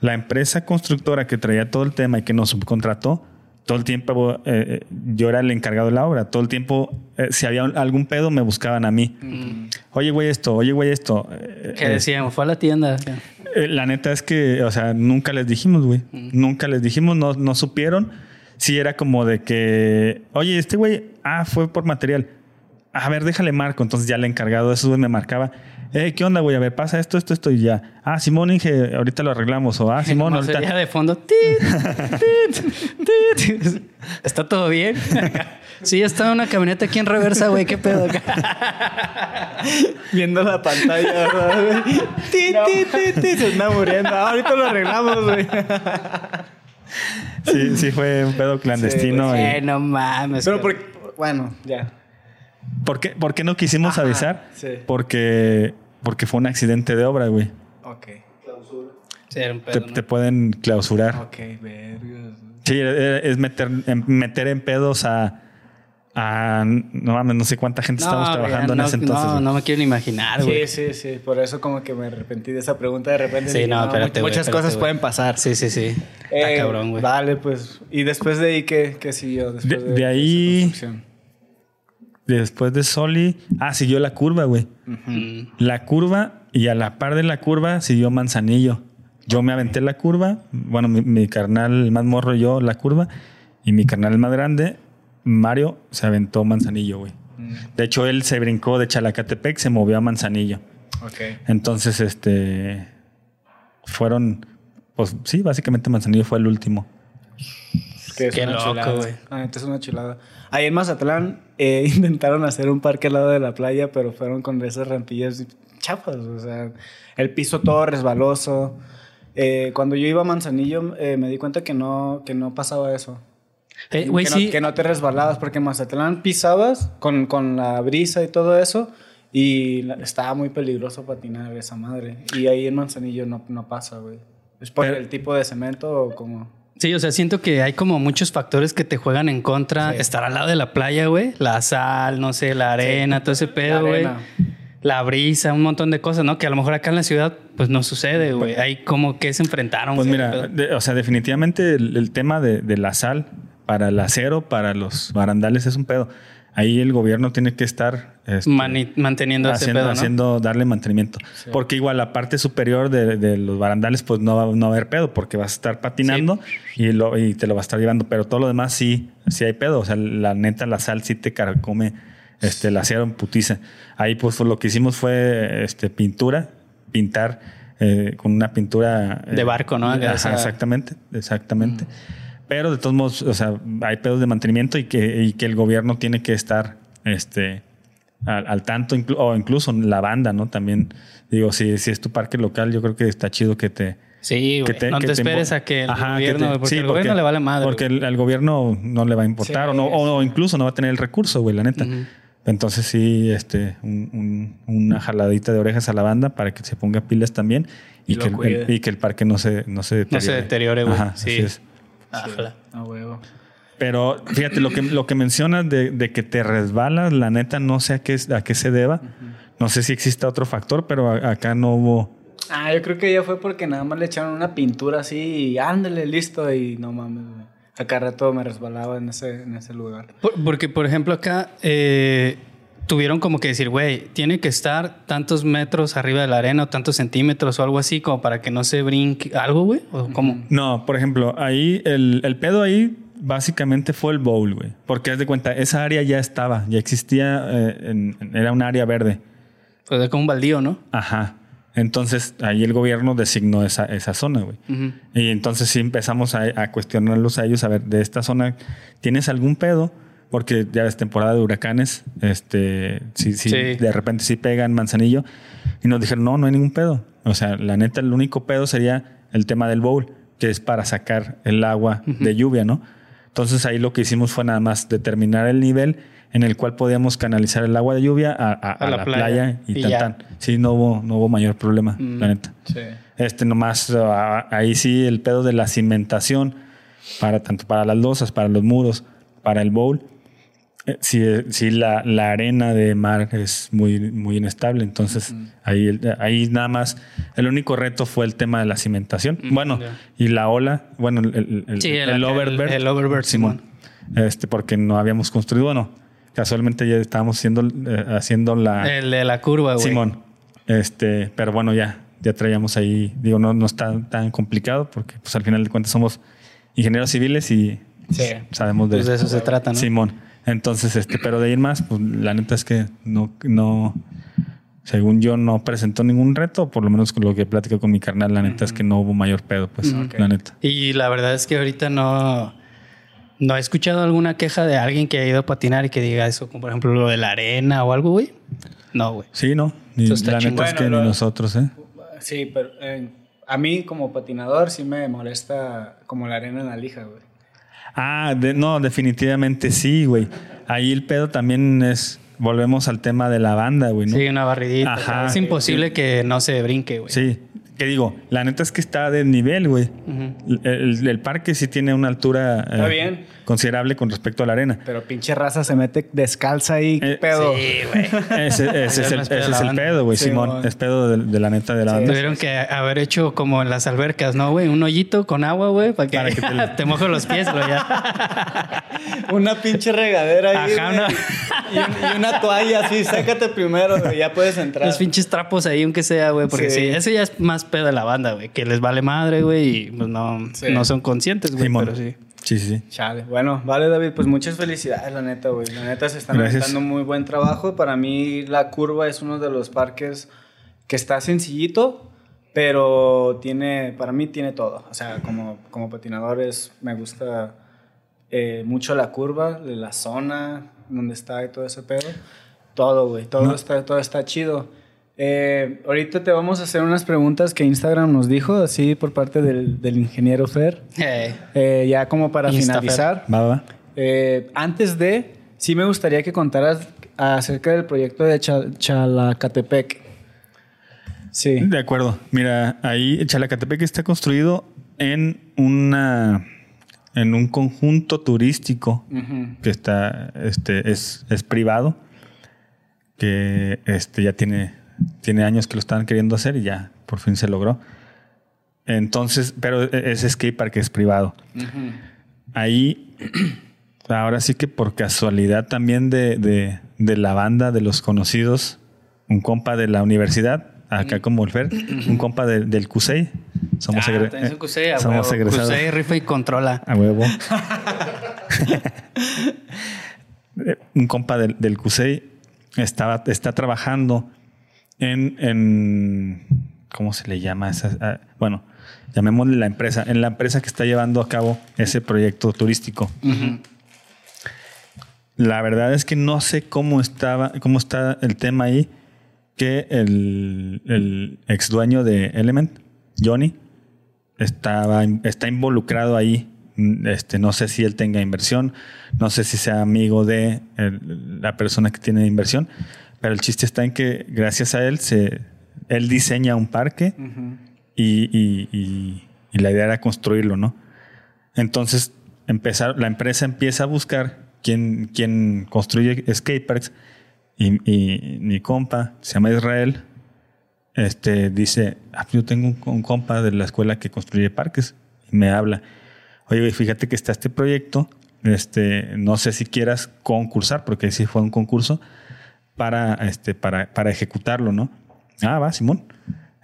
la empresa constructora que traía todo el tema y que nos subcontrató, todo el tiempo eh, eh, yo era el encargado de la obra. Todo el tiempo, eh, si había algún pedo, me buscaban a mí. Oye, güey, esto, oye, güey, esto. Eh, decíamos, fue a la tienda. Eh, la neta es que, o sea, nunca les dijimos, güey. Nunca les dijimos, no, no supieron. Sí era como de que, oye, este güey, ah, fue por material. A ver, déjale marco. Entonces ya el encargado de eso güey, me marcaba. Eh, ¿qué onda, güey? A ver, pasa esto, esto, esto y ya. Ah, Simón, Inge, ahorita lo arreglamos. O, ah, Simón, ahorita. de fondo. tit, tit, tit. ¿Está todo bien? sí, está una camioneta aquí en reversa, güey. ¿Qué pedo? Viendo la pantalla, ¿verdad, güey? Ti, ti, ti, ti, se está muriendo. Ah, ahorita lo arreglamos, güey. Sí, sí, fue un pedo clandestino. y- Eh, no mames. Pero porque, bueno, ya. ¿Por, qué, por qué no quisimos Ajá, avisar? sí. Porque, porque fue un accidente de obra, güey. Ok. Sí, era un Te, ¿no? pueden clausurar. Ok, vergas. Sí, es meter, en- meter en pedos a, a- no mames, no sé cuánta gente estábamos güey, trabajando no, en ese entonces. No, no me quiero ni imaginar, güey. Sí, sí, sí. Por eso como que me arrepentí de esa pregunta de repente. Sí, dije, no, espérate, güey, Muchas espérate, cosas pueden pasar. Sí, sí, sí. Está Eh, cabrón, güey. Vale, pues. ¿Y después de ahí qué, qué siguió? Después De- de ahí- esa construcción? Después de Soli, ah, siguió la curva, güey. Mm. La curva y a la par de la curva siguió Manzanillo. Yo me aventé la curva, bueno, mi, mi carnal el más morro y yo la curva y mi carnal el más grande, Mario, se aventó Manzanillo, güey. De hecho, él se brincó de Chalacatepec, se movió a Manzanillo. Ok. Entonces, este, fueron, pues sí, básicamente Manzanillo fue el último. Que es Qué una loco, chulada. güey. Ah, es una chulada. Ahí en Mazatlán eh, intentaron hacer un parque al lado de la playa, pero fueron con esas rampillas chapas. O sea, el piso todo resbaloso. Eh, cuando yo iba a Manzanillo eh, me di cuenta que no, que no pasaba eso. Eh, Güey, que, no, sí. que no te resbalabas, porque en Mazatlán pisabas con, con la brisa y todo eso, y la- estaba muy peligroso patinar esa madre. Y ahí en Manzanillo no, no pasa, güey. ¿Es por el tipo de cemento o como...? Sí, o sea, siento que hay como muchos factores que te juegan en contra. Estar al lado de la playa, güey. La sal, no sé, la arena, todo ese pedo, La güey. arena. La brisa, un montón de cosas, ¿no? Que a lo mejor acá en la ciudad, pues no sucede, güey. Hay como que se enfrentaron. Pues mira, de- o sea, definitivamente el, el tema de, de la sal para el acero, para los barandales es un pedo. Ahí el gobierno tiene que estar este, Mani- manteniendo ese haciendo, pedo, ¿no? haciendo- darle mantenimiento. Porque igual la parte superior de, de los barandales, pues no va, no va a haber pedo, porque vas a estar patinando y, lo, y te lo va a estar llevando. Pero todo lo demás sí, sí hay pedo. O sea, la neta, la sal sí te carcome este, el acero en putiza. Ahí, pues lo que hicimos fue este, pintura, pintar eh, con una pintura. De barco, ¿no? Ajá, Esa- exactamente, exactamente. Pero de todos modos, o sea, hay pedos de mantenimiento y que, y que el gobierno tiene que estar este, al, al tanto, inclu- o incluso la banda, ¿no? También, digo, si, si es tu parque local, yo creo que está chido que te... Sí, que te- no que te te esperes a que el Ajá, que gobierno, te- porque sí, el gobierno le vale madre. Porque el- al gobierno no le va a importar Sí, o, no, o, o incluso no va a tener el recurso, güey, la neta. Entonces sí, este, un- un- una jaladita de orejas a la banda para que se ponga pilas también y, que, el, y que el parque no se, no se deteriore. No se deteriore, güey. Ajá, Sí. así es. Ájala. A huevo. Pero fíjate, lo que, lo que mencionas de, de que te resbalas, la neta no sé a qué, a qué se deba. No sé si exista otro factor, pero a- acá no hubo... Ah, yo creo que ya fue porque nada más le echaron una pintura así y ándale, listo. Y no mames. Acá rato me resbalaba en ese, en ese lugar. Por- porque, por ejemplo, acá eh, tuvieron como que decir, güey, tiene que estar tantos metros arriba de la arena o tantos centímetros o algo así como para que no se brinque algo, güey. ¿O cómo? No, por ejemplo, ahí el, el pedo ahí básicamente fue el bowl, güey. Porque haz de cuenta, esa área ya estaba, ya existía, eh, en- era un área verde. Pues es como un baldío, ¿no? Ajá. Entonces ahí el gobierno designó esa, esa zona, güey. Y entonces sí empezamos a, a cuestionarlos a ellos, a ver, de esta zona, ¿tienes algún pedo? Porque ya es temporada de huracanes, este, sí, sí, Sí. de repente sí pegan Manzanillo. Y nos dijeron, no, no hay ningún pedo. O sea, la neta, el único pedo sería el tema del bowl, que es para sacar el agua de lluvia, ¿no? Entonces ahí lo que hicimos fue nada más determinar el nivel en el cual podíamos canalizar el agua de lluvia a, a- a la, playa, y, y tan, ya. tan. Sí, no hubo, no hubo mayor problema, la neta. Sí. Este nomás, ah, ahí sí el pedo de la cimentación, para tanto para las losas, para los muros, para el bowl. Eh, Sí, eh, la, la arena de mar es muy, muy inestable. Entonces, ahí, el- ahí nada más, el único reto fue el tema de la cimentación. bueno, y la ola, bueno, el, el, Sí, el- el el- overbird. el overbird, Simón. Este, porque no habíamos construido, bueno, casualmente ya estábamos haciendo, eh, haciendo la... El de la curva, güey. Simón. Este, pero bueno, ya, ya traíamos ahí, digo, no, no está tan complicado porque pues al final de cuentas somos ingenieros civiles y Sí. sabemos de, Pues de eso se trata, ¿no? Simón. Entonces, este, pero de ahí en más, pues la neta es que no, no, según yo, no presentó ningún reto, por lo menos con lo que platico con mi carnal, la neta es que no hubo mayor pedo, pues, la neta. Y la verdad es que ahorita no, no he escuchado alguna queja de alguien que ha ido a patinar y que diga eso, como por ejemplo lo de la arena o algo, güey. No, güey. Sí, no, ni, la neta es que Bueno, ni lo- nosotros, ¿eh? Sí, pero eh, a mí como patinador sí me molesta como la arena en la lija, güey. Ah, de- no, definitivamente sí, güey. Ahí el pedo también es, volvemos al tema de la banda, güey, ¿no? Sí, una barridita. Ajá. es imposible que no se brinque, güey. Sí, que digo, la neta es que está de nivel, güey. Ujú. el, el- el parque sí tiene una altura eh, Está bien. Considerable con respecto a la arena. Pero pinche raza se mete descalza ahí, ¿qué Eh, pedo. Sí, güey. Ese, ese es el, pedo ese la es el banda. pedo, güey, Sí, Simón. Es pedo de, de la neta de la banda. Tuvieron que haber hecho como en las albercas, ¿no, güey? Un hoyito con agua, güey, para que, Para que te- te mojes los pies, güey. ya. Una pinche regadera ahí. Ajá, una- Y, un- y una toalla así, sácate primero, güey, ya puedes entrar. Los pinches trapos ahí, aunque sea, güey. Porque sí. Sí. eso ya es más pedo de la banda, güey. Que les vale madre, güey. Y pues no, Sí. no son conscientes, güey. Simón. Pero sí. Sí, sí. Chale. Bueno, vale, David, pues muchas felicidades, la neta, güey. La neta se están haciendo muy buen trabajo. Para mí, la curva es uno de los parques que está sencillito, pero tiene, para mí tiene todo. O sea, como, como patinadores, me gusta eh, mucho la curva, la zona donde está y todo ese pedo. Todo, güey. Todo, No. está, todo está chido. Eh, ahorita te vamos a hacer unas preguntas que Instagram nos dijo, así por parte del, del ingeniero Fer. Eh, Eh, ya como para finalizar. Va, va. Eh, antes de, sí me gustaría que contaras acerca del proyecto de Cha- Chalacatepec. Sí. De acuerdo. Mira, ahí Chalacatepec está construido en una en un conjunto turístico que está este es, es privado que este ya tiene tiene años que lo estaban queriendo hacer y ya por fin se logró. Entonces, pero ese skate park es privado. Ahí, ahora sí que por casualidad también de, de- de la banda de los conocidos, un compa de la universidad, acá como el Fer, un compa de- del CUSEI. Somos, Ah, egre- son Cusey, a somos huevo. egresados. Cusey, rifa y controla. A huevo. Eh, un compa del, del CUSEI estaba, está trabajando en, en- ¿Cómo se le llama? Esa, ah, bueno, llamémosle la empresa. En la empresa que está llevando a cabo ese proyecto turístico. La verdad es que no sé cómo estaba, cómo está el tema ahí, que el, el ex dueño de Element, Johnny, estaba, está involucrado ahí. Este, no sé si él tenga inversión, no sé si sea amigo de el- la persona que tiene inversión, pero el chiste está en que gracias a él se, él diseña un parque y, y- y- y la idea era construirlo, ¿no? Entonces empezar, la empresa empieza a buscar quién, quién construye skateparks y, mi compa, se llama Israel, este, dice, "Ah, yo tengo un, un compa de la escuela que construye parques y me habla, oye, fíjate que está este proyecto, este, no sé si quieras concursar, porque sí fue un concurso, para, este, para, para ejecutarlo, ¿no? Ah, va, Simón.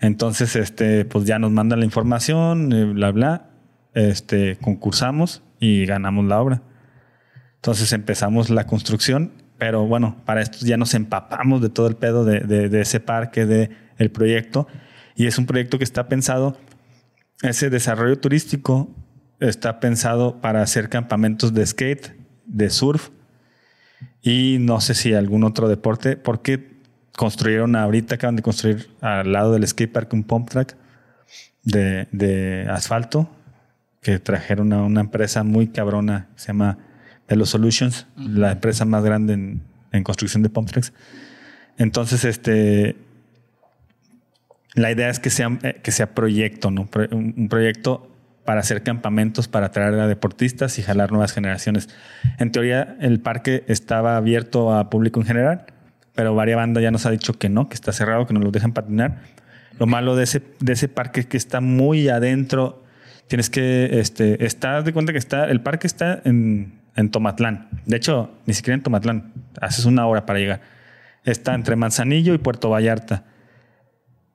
Entonces, este, pues ya nos mandan la información, eh, bla, bla. Este, concursamos y ganamos la obra. Entonces empezamos la construcción, pero bueno, para esto ya nos empapamos de todo el pedo de, de- de ese parque, de proyecto. Y es un proyecto que está pensado, ese desarrollo turístico está pensado para hacer campamentos de skate, de surf y no sé si algún otro deporte, porque construyeron ahorita, acaban de construir al lado del skate park un pump track de, de asfalto que trajeron a una empresa muy cabrona, se llama Velo Solutions, la empresa más grande en, en construcción de pump tracks. Entonces, este, la idea es que sea, eh, que sea proyecto, ¿no? Un proyecto para hacer campamentos, para atraer a deportistas y jalar nuevas generaciones. En teoría, el parque estaba abierto a público en general, pero varias bandas ya nos ha dicho que no, que está cerrado, que no los dejan patinar. Lo malo de ese, de ese parque es que está muy adentro. Tienes que, este, estás de cuenta que está, el parque está en, en Tomatlán. De hecho, ni siquiera en Tomatlán. Haces una hora para llegar. Está entre Manzanillo y Puerto Vallarta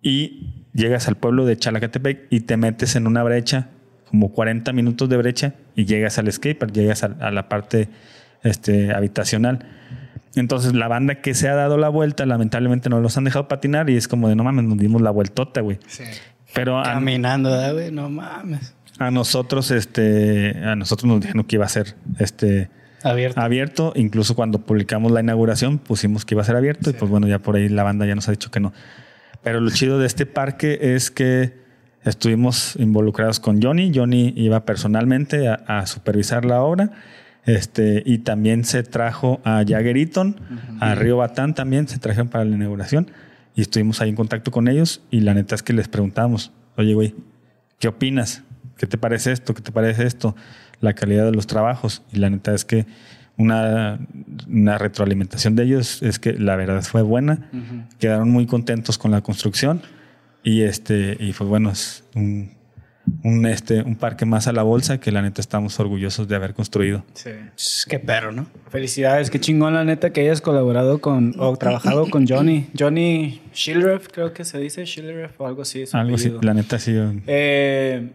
y llegas al pueblo de Chalacatepec y te metes en una brecha, como 40 minutos de brecha, y llegas al skatepark, llegas a, a la parte este, habitacional. Entonces, la banda que se ha dado la vuelta, lamentablemente no los han dejado patinar y es como de no mames, nos dimos la vueltota, güey. Pero a, Caminando, ¿verdad, güey? No mames. a nosotros, este, a nosotros nos dijeron que iba a ser este, Abierto. abierto. Incluso cuando publicamos la inauguración pusimos que iba a ser abierto y pues bueno, ya por ahí la banda ya nos ha dicho que no. Pero lo chido de este parque es que estuvimos involucrados con Johnny. Johnny iba personalmente a, a supervisar la obra. Este, y también se trajo a Jagger Eaton, a Río Batán también se trajeron para la inauguración y estuvimos ahí en contacto con ellos y la neta es que les preguntamos, oye güey, ¿qué opinas? ¿Qué te parece esto? ¿Qué te parece esto? La calidad de los trabajos. Y la neta es que una, una retroalimentación de ellos es que la verdad fue buena. Quedaron muy contentos con la construcción. Y este, y pues bueno, es un, un, este, un parque más a la bolsa que la neta estamos orgullosos de haber construido. Sí. Qué perro, ¿no? Felicidades, qué chingón la neta que hayas colaborado con o trabajado con Johnny. Johnny Schilreff, creo que se dice Schilreff o algo así. Algo así, la neta sí. Eh,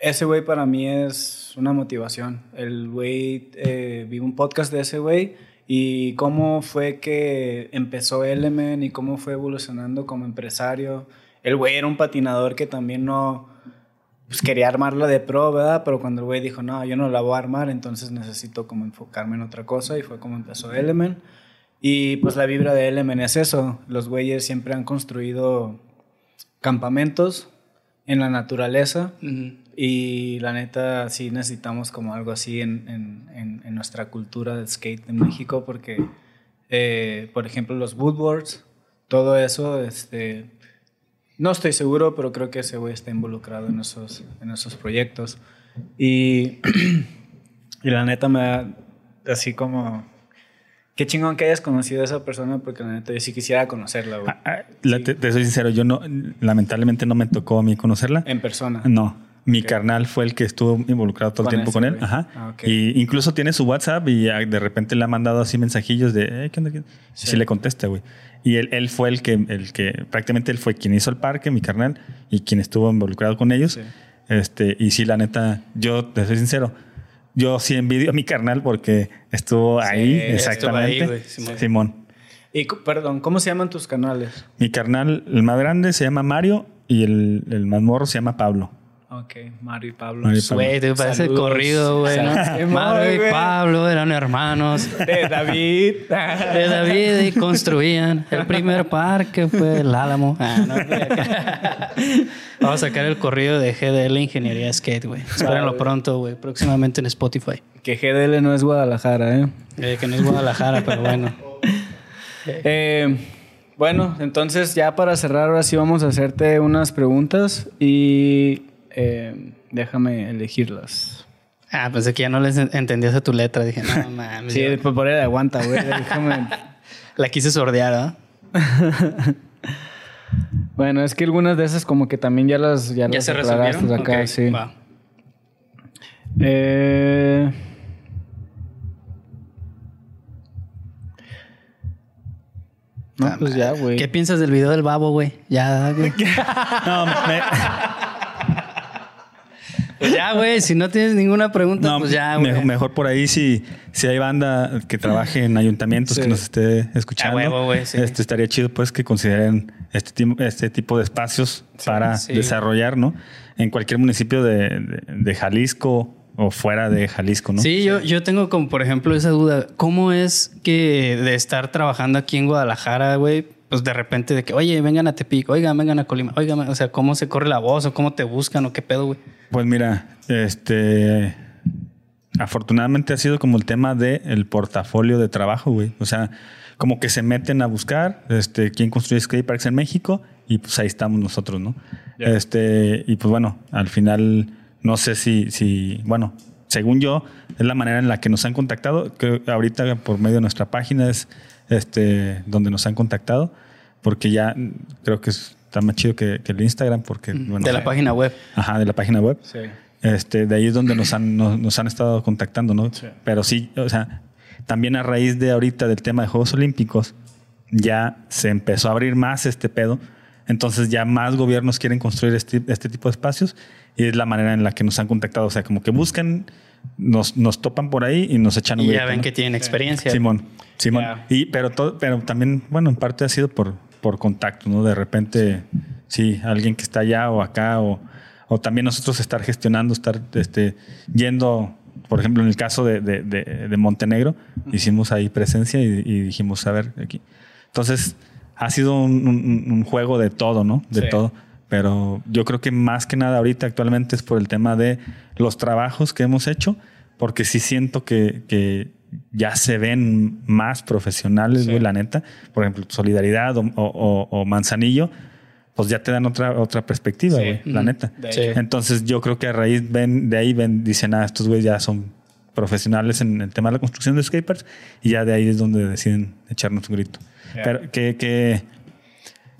ese güey para mí es una motivación. El güey, eh, vi un podcast de ese güey y cómo fue que empezó Element y cómo fue evolucionando como empresario. El güey era un patinador que también no pues, quería armarla de pro, ¿verdad? Pero cuando el güey dijo, no, yo no la voy a armar, entonces necesito como enfocarme en otra cosa y fue como empezó Element. Y pues la vibra de Element es eso. Los güeyes siempre han construido campamentos en la naturaleza y la neta sí necesitamos como algo así en, en- en- en nuestra cultura de skate en México porque, eh, por ejemplo, los woodboards, todo eso, este, No estoy seguro, pero creo que ese güey está involucrado en esos, en esos proyectos. Y, y la neta me da así como... Qué chingón que hayas conocido a esa persona, porque la neta yo sí quisiera conocerla, güey. Ah, ah, te, te soy sincero, yo no, lamentablemente no me tocó a mí conocerla. En persona. No. Mi carnal fue el que estuvo involucrado todo el tiempo ese con él. güey. Ajá. Ah, ok. Y incluso tiene su WhatsApp y de repente le ha mandado así mensajillos de, "Eh, ¿qué onda? qué onda?". Y Sí. sí le contesta, güey. Y él, él fue el que, el que, prácticamente él fue quien hizo el parque, mi carnal, y quien estuvo involucrado con ellos. Sí. Este, y sí, la neta, yo te soy sincero, yo sí envidio a mi carnal porque estuvo ahí, estuvo exactamente. ahí, güey, Simón. Simón. Y, perdón, ¿cómo se llaman tus canales? Mi carnal, el más grande se llama Mario y el, el más morro se llama Pablo. Ok, Mario y Pablo. Mario y Pablo. Güey, te parece Saludos. corrido, güey, ¿no? Mario y. Pablo eran hermanos. De David. De David y construían. El primer parque fue el Álamo. Ah, no. Vamos a sacar el corrido de GDL Ingeniería Skate, güey. Espérenlo pronto, güey. Próximamente en Spotify. que GDL no es Guadalajara, ¿eh? Eh, que no es Guadalajara, pero bueno. Eh, Bueno, entonces ya para cerrar, ahora sí vamos a hacerte unas preguntas y eh, déjame elegirlas. Ah, pensé que ya no les en- entendías a tu letra. Dije, no mames. Sí, pues por ahí aguanta, güey. Déjame. La quise sordear, ¿ah? Bueno, es que algunas de esas como que también ya las ya, ¿Ya las se resolvieron? acá, Ok, sí. va. Eh, No, pues ya, güey. ¿Qué piensas del video del babo, güey? Ya, güey. No, me- Pues ya, güey. Si no tienes ninguna pregunta, no, pues ya, me- güey. mejor por ahí si, si hay banda que trabaje en ayuntamientos Sí. que nos esté escuchando. A huevo, güey, sí. este, estaría chido pues que consideren este, este tipo de espacios para sí. desarrollar, ¿no? En cualquier municipio de, de- de Jalisco o fuera de Jalisco, ¿no? Sí, yo, yo tengo como, por ejemplo, esa duda. ¿Cómo es que de estar trabajando aquí en Guadalajara, güey, pues de repente de que, oye, vengan a Tepic, oigan, vengan a Colima, oigan, o sea, ¿cómo se corre la voz o cómo te buscan o qué pedo, güey? Pues mira, este afortunadamente ha sido como el tema de el portafolio de trabajo, güey. O sea, como que se meten a buscar este quién construye skateparks en México y pues ahí estamos nosotros, ¿no? Este, y pues bueno, al final no sé si si bueno, según yo es la manera en la que nos han contactado, que ahorita por medio de nuestra página es este donde nos han contactado porque ya creo que está más chido que, que el Instagram porque bueno, de la página web. Ajá, de la página web. Sí. Este, de ahí es donde nos han, nos, nos han estado contactando, ¿no? Sí. Pero sí, o sea, también a raíz de ahorita del tema de Juegos Olímpicos, ya se empezó a abrir más este pedo. Entonces ya más gobiernos quieren construir este, este tipo de espacios y es la manera en la que nos han contactado. O sea, como que buscan, nos, nos topan por ahí y nos echan un Y ya grito, ven ¿no? que tienen experiencia. Simón, Simón. Y, pero, todo, pero también, bueno, en parte ha sido por, por contacto, ¿no? De repente, sí, alguien que está allá o acá, o, o también nosotros estar gestionando, estar este, yendo, por ejemplo, en el caso de, de- de- de Montenegro, hicimos ahí presencia y, y dijimos, a ver, aquí. Entonces, ha sido un, un- un juego de todo, ¿no? De Sí. todo. Pero yo creo que más que nada ahorita actualmente es por el tema de los trabajos que hemos hecho, porque sí siento que, que ya se ven más profesionales, Sí. güey, la neta. Por ejemplo, Solidaridad o, o- o- o Manzanillo, pues ya te dan otra, otra perspectiva, Sí. güey, la neta. Sí. Entonces yo creo que a raíz ven, de ahí ven, dicen, ah, estos güeyes ya son profesionales en el tema de la construcción de skateparks y ya de ahí es donde deciden echarnos un grito. Ya. Pero que, que,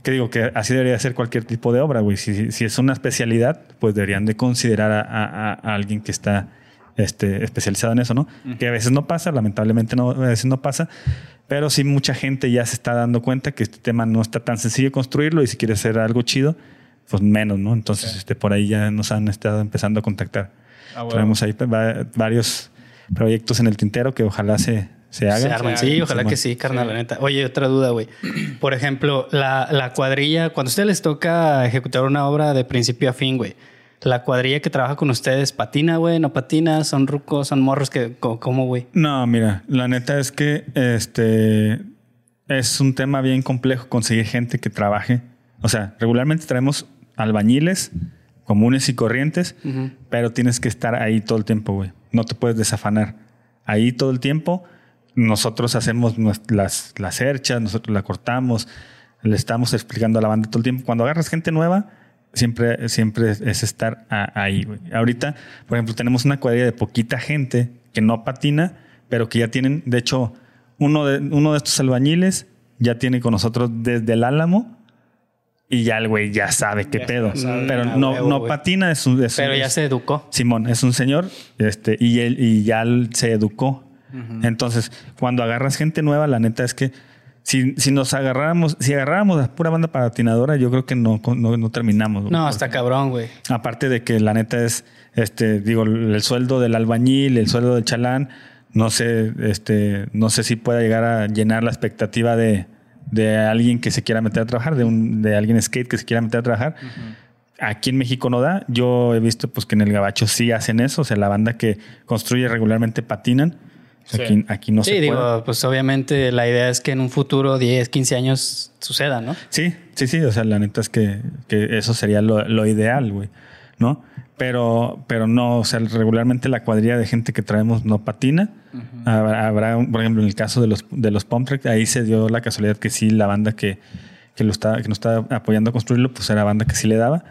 que digo que así debería ser cualquier tipo de obra, güey. Si, si es una especialidad, pues deberían de considerar a, a- a alguien que está este, especializado en eso, ¿no? Que a veces no pasa, lamentablemente no, a veces no pasa, pero sí mucha gente ya se está dando cuenta que este tema no está tan sencillo construirlo y si quieres hacer algo chido, pues menos, ¿no? Entonces, este, por ahí ya nos han estado empezando a contactar. Ah, bueno. Traemos ahí va- varios proyectos en el tintero que ojalá se, se hagan. Se arman. Se Sí, hagan. ojalá que sí, carnal, la neta. Oye, otra duda, güey. Por ejemplo, la, la cuadrilla, cuando a ustedes les toca ejecutar una obra de principio a fin, güey, la cuadrilla que trabaja con ustedes, ¿patina, güey? ¿No patina? ¿Son rucos? ¿Son morros? que ¿Cómo, güey? No, mira, la neta es que este es un tema bien complejo conseguir gente que trabaje. O sea, regularmente traemos albañiles comunes y corrientes, Ujú. pero tienes que estar ahí todo el tiempo, güey. No te puedes desafanar. Ahí todo el tiempo. Nosotros hacemos las, las cerchas, nosotros la cortamos. le estamos explicando a la banda todo el tiempo. Cuando agarras gente nueva, siempre, siempre es estar ahí. Ahorita, por ejemplo, tenemos una cuadrilla de poquita gente que no patina, pero que ya tienen, de hecho, uno de, uno de estos albañiles ya tiene con nosotros desde el Álamo y ya el güey ya sabe qué pedo. pero no, no patina, es un. pero ya se educó. Simón, es un señor este, y, él, y ya se educó. Entonces, cuando agarras gente nueva, la neta es que si, si nos agarráramos, si agarráramos la pura banda patinadora, yo creo que no, no, terminamos. No, está cabrón, güey. Aparte de que la neta es, este, digo, el sueldo del albañil, el sueldo del chalán, no sé, este, no sé si pueda llegar a llenar la expectativa de, de alguien que se quiera meter a trabajar, de, un, de alguien skate que se quiera meter a trabajar. Aquí en México no da. Yo he visto pues que en el Gabacho sí hacen eso. O sea, la banda que construye regularmente patinan. Aquí, aquí, no sí, se digo, pues obviamente la idea es que en un futuro, 10, 15 años, suceda, ¿no? Sí, sí, sí. O sea, la neta es que, que eso sería lo, lo ideal, güey. ¿No? pero, pero no, o sea, regularmente la cuadrilla de gente que traemos no patina. habrá, por ejemplo, en el caso de los, de los pump track, ahí se dio la casualidad que sí, la banda que, que, lo está, que nos está apoyando a construirlo, pues era banda que sí le daba,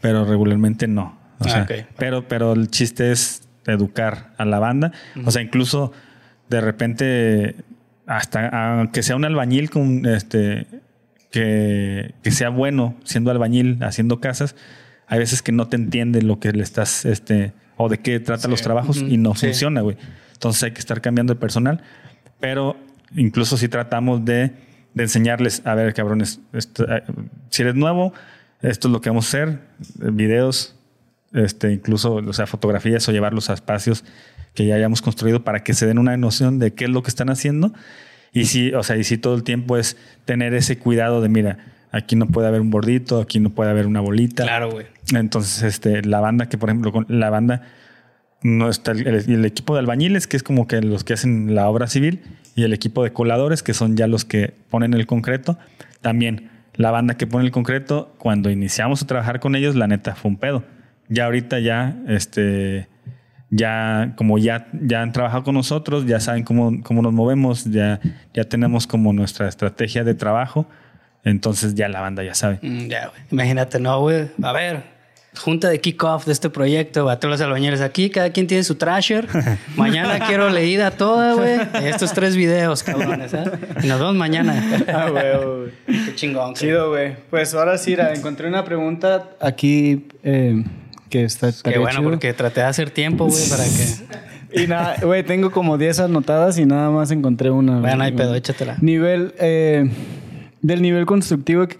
pero regularmente no. O sea, ah, pero, pero el chiste es educar a la banda. O sea, incluso de repente, hasta aunque sea un albañil con este que, que sea bueno siendo albañil, haciendo casas, hay veces que no te entiende lo que le estás, este, o de qué trata los trabajos y no funciona, güey. Entonces hay que estar cambiando de personal, pero incluso si tratamos de, de enseñarles, a ver, cabrones, eh, si eres nuevo, esto es lo que vamos a hacer, videos, este, incluso, o sea, fotografías o llevarlos a espacios que ya hayamos construido para que se den una noción de qué es lo que están haciendo. Y si, o sea, y si todo el tiempo es tener ese cuidado de, mira, aquí no puede haber un bordito, aquí no puede haber una bolita. Claro, güey. Entonces, este, la banda que, por ejemplo, con la banda no está el, equipo de albañiles, que es como que los que hacen la obra civil, y el equipo de coladores, que son ya los que ponen el concreto. También la banda que pone el concreto, cuando iniciamos a trabajar con ellos, la neta fue un pedo. Ya ahorita ya, este, ya como ya, ya han trabajado con nosotros, ya saben cómo, cómo nos movemos, ya, ya tenemos como nuestra estrategia de trabajo entonces ya la banda ya sabe. Mm, ya, güey. Imagínate, no, güey. A ver, junta de kickoff de este proyecto, a todos los albañeros aquí, cada quien tiene su trasher. Mañana quiero leída toda, güey. Estos tres videos, cabrones, ¿eh? Y nos vemos mañana. Ah, güey, Qué chingón. Chido, güey. Pues ahora sí, encontré una pregunta aquí eh, que está. Qué bueno, porque traté de hacer tiempo, güey, para que. Y nada, güey, tengo como 10 anotadas y nada más encontré una. Bueno, hay pedo, échatela. Nivel. Eh, del nivel constructivo que,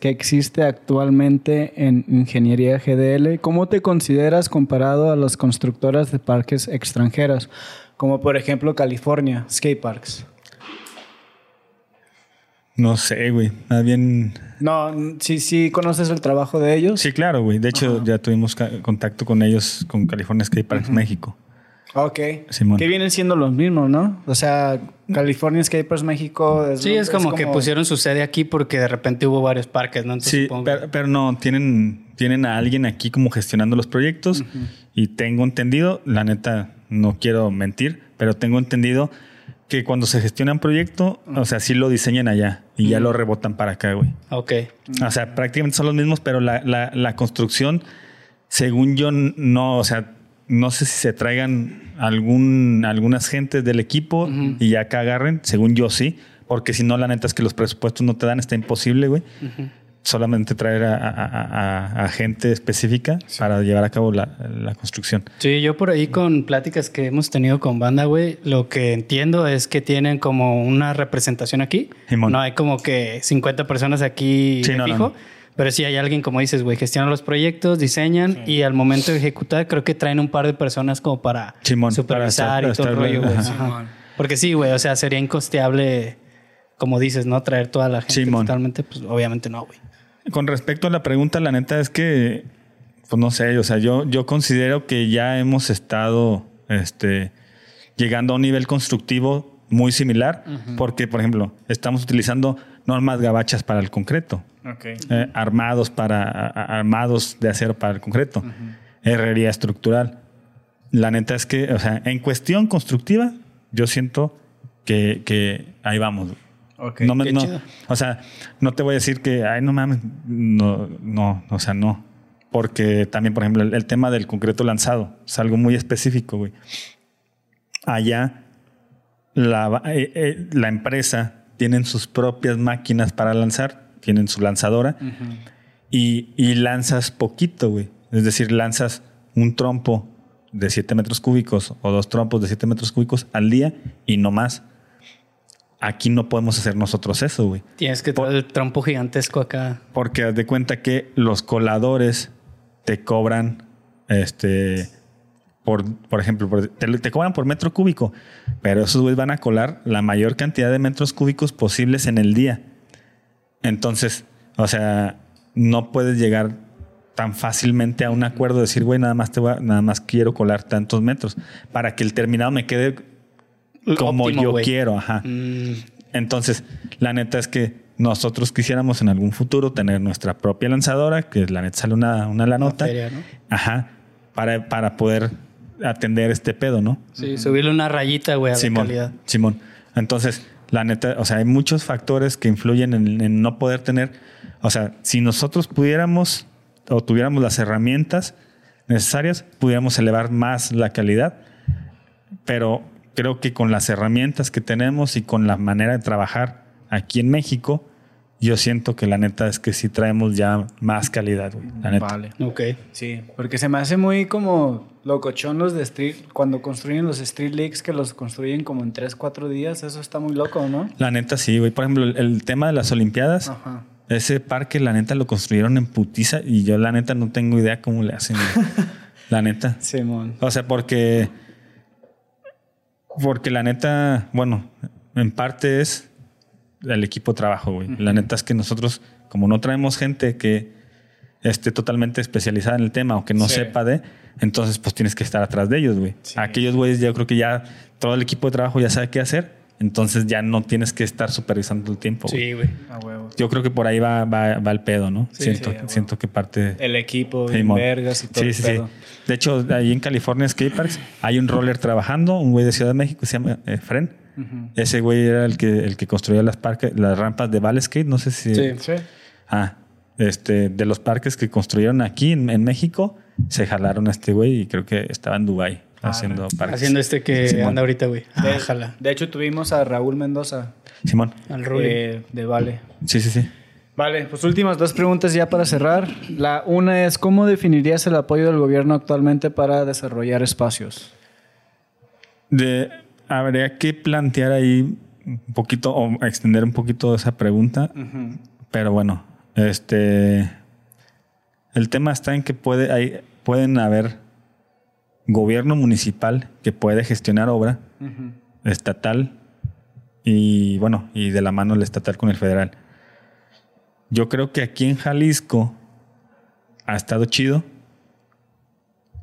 que, existe actualmente en ingeniería GDL, ¿cómo te consideras comparado a las constructoras de parques extranjeras, como por ejemplo California, skate parks? No sé, güey. Más bien. No, sí, sí conoces el trabajo de ellos. Sí, claro, güey. De hecho, ya tuvimos contacto con ellos, con California Skate Parks México. Ok. Que vienen siendo los mismos, ¿no? O sea, California Skaters México. sí, es, como, que pusieron su sede aquí porque de repente hubo varios parques, ¿no? sí, pero, no, tienen, tienen a alguien aquí como gestionando los proyectos y tengo entendido, la neta, no quiero mentir, pero tengo entendido que cuando se gestiona un proyecto, o sea, sí lo diseñan allá y ya lo rebotan para acá, güey. Ok. O sea, prácticamente son los mismos, pero la, la, la construcción, según yo, no, o sea, no sé si se traigan algún, algunas gentes del equipo y ya que agarren, según yo sí, porque si no, la neta es que los presupuestos no te dan, está imposible, güey. Solamente traer a, gente específica para llevar a cabo la, construcción. Sí, yo por ahí con pláticas que hemos tenido con banda, güey, lo que entiendo es que tienen como una representación aquí. No hay como que 50 personas aquí fijo. Pero sí hay alguien, como dices, güey, gestiona los proyectos, diseñan y al momento de ejecutar creo que traen un par de personas como para supervisar y todo el rollo, güey. Porque sí, güey, o sea, sería incosteable, como dices, ¿no? Traer toda la gente totalmente, pues obviamente no, güey. Con respecto a la pregunta, la neta es que, pues no sé, o sea, yo, yo considero que ya hemos estado este, llegando a un nivel constructivo muy similar, porque, por ejemplo, estamos utilizando normas gabachas para el concreto. Eh, armados, para, armados de acero para el concreto. Herrería estructural. La neta es que, o sea, en cuestión constructiva, yo siento que, que ahí vamos. No me- no, o sea, no te voy a decir que, ay, no mames, no, no, o sea, no. Porque también, por ejemplo, el, el tema del concreto lanzado es algo muy específico, güey. Allá, la, eh, eh, la empresa tienen sus propias máquinas para lanzar, tienen su lanzadora y, y lanzas poquito, güey. Es decir, lanzas un trompo de 7 metros cúbicos o dos trompos de 7 metros cúbicos al día y no más. Aquí no podemos hacer nosotros eso, güey. Tienes que traer el trompo gigantesco acá. Porque haz de cuenta que los coladores te cobran, este, por, por ejemplo, por- te, te cobran por metro cúbico, pero esos güeyes van a colar la mayor cantidad de metros cúbicos posibles en el día. Entonces, o sea, no puedes llegar tan fácilmente a un acuerdo de decir, güey, nada más te voy a- nada más quiero colar tantos metros para que el terminado me quede como Óptimo, yo quiero, ajá. Mm, Entonces, la neta es que nosotros quisiéramos en algún futuro tener nuestra propia lanzadora, que la neta sale una, una la nota. feria, ¿no? Ajá. Para, para poder atender este pedo, ¿no? Sí, subirle una rayita, güey, a la calidad. Simón. Entonces, la neta, o sea, hay muchos factores que influyen en, en no poder tener. O sea, si nosotros pudiéramos o tuviéramos las herramientas necesarias, pudiéramos elevar más la calidad. Pero creo que con las herramientas que tenemos y con la manera de trabajar aquí en México, yo siento que la neta es que sí traemos ya más calidad, güey. La neta. Vale. Ok. Sí, porque se me hace muy como locochón los de Street, cuando construyen los Street Leagues que los construyen como en 3, 4 días, eso está muy loco, ¿no? La neta sí, güey. Por ejemplo, el, el tema de las Olimpiadas, Ajá. ese parque, la neta, lo construyeron en putiza y yo, la neta, no tengo idea cómo le hacen. la neta. Simón. O sea, porque. Porque la neta, bueno, en parte es el equipo de trabajo, güey. La neta es que nosotros, como no traemos gente que esté totalmente especializada en el tema o que no Sí. sepa de, entonces pues tienes que estar atrás de ellos, güey. Sí. Aquellos güeyes, yo creo que ya todo el equipo de trabajo ya sabe qué hacer, entonces ya no tienes que estar supervisando todo el tiempo. Sí, güey. A huevo. Yo creo que por ahí va, va, va el pedo, ¿no? Sí, siento, sí, siento que parte. El equipo, Sí, y vergas y todo Sí, el sí, sí. pedo. De hecho, ahí en California Skateparks hay un roller trabajando, un güey de Ciudad de México que se llama eh, Fren. Ese güey era el que, el que construía las, parques, las rampas de Valley Skate. No sé si. Sí. Sí. Ah, este, de los parques que construyeron aquí en, en México, se jalaron a este güey y creo que estaba en Dubai haciendo parques. Haciendo este que Simón. anda ahorita, güey. De, Ah, de hecho, tuvimos a Raúl Mendoza Simón. Al Ruli. eh, de Vale. Sí, sí, sí. Vale, pues últimas dos preguntas ya para cerrar. La una es, ¿cómo definirías el apoyo del gobierno actualmente para desarrollar espacios? De, habría que plantear ahí un poquito o extender un poquito esa pregunta. Pero bueno, este. El tema está en que puede, hay, pueden haber gobierno municipal que puede gestionar obra estatal y bueno, y de la mano el estatal con el federal. Yo creo que aquí en Jalisco ha estado chido.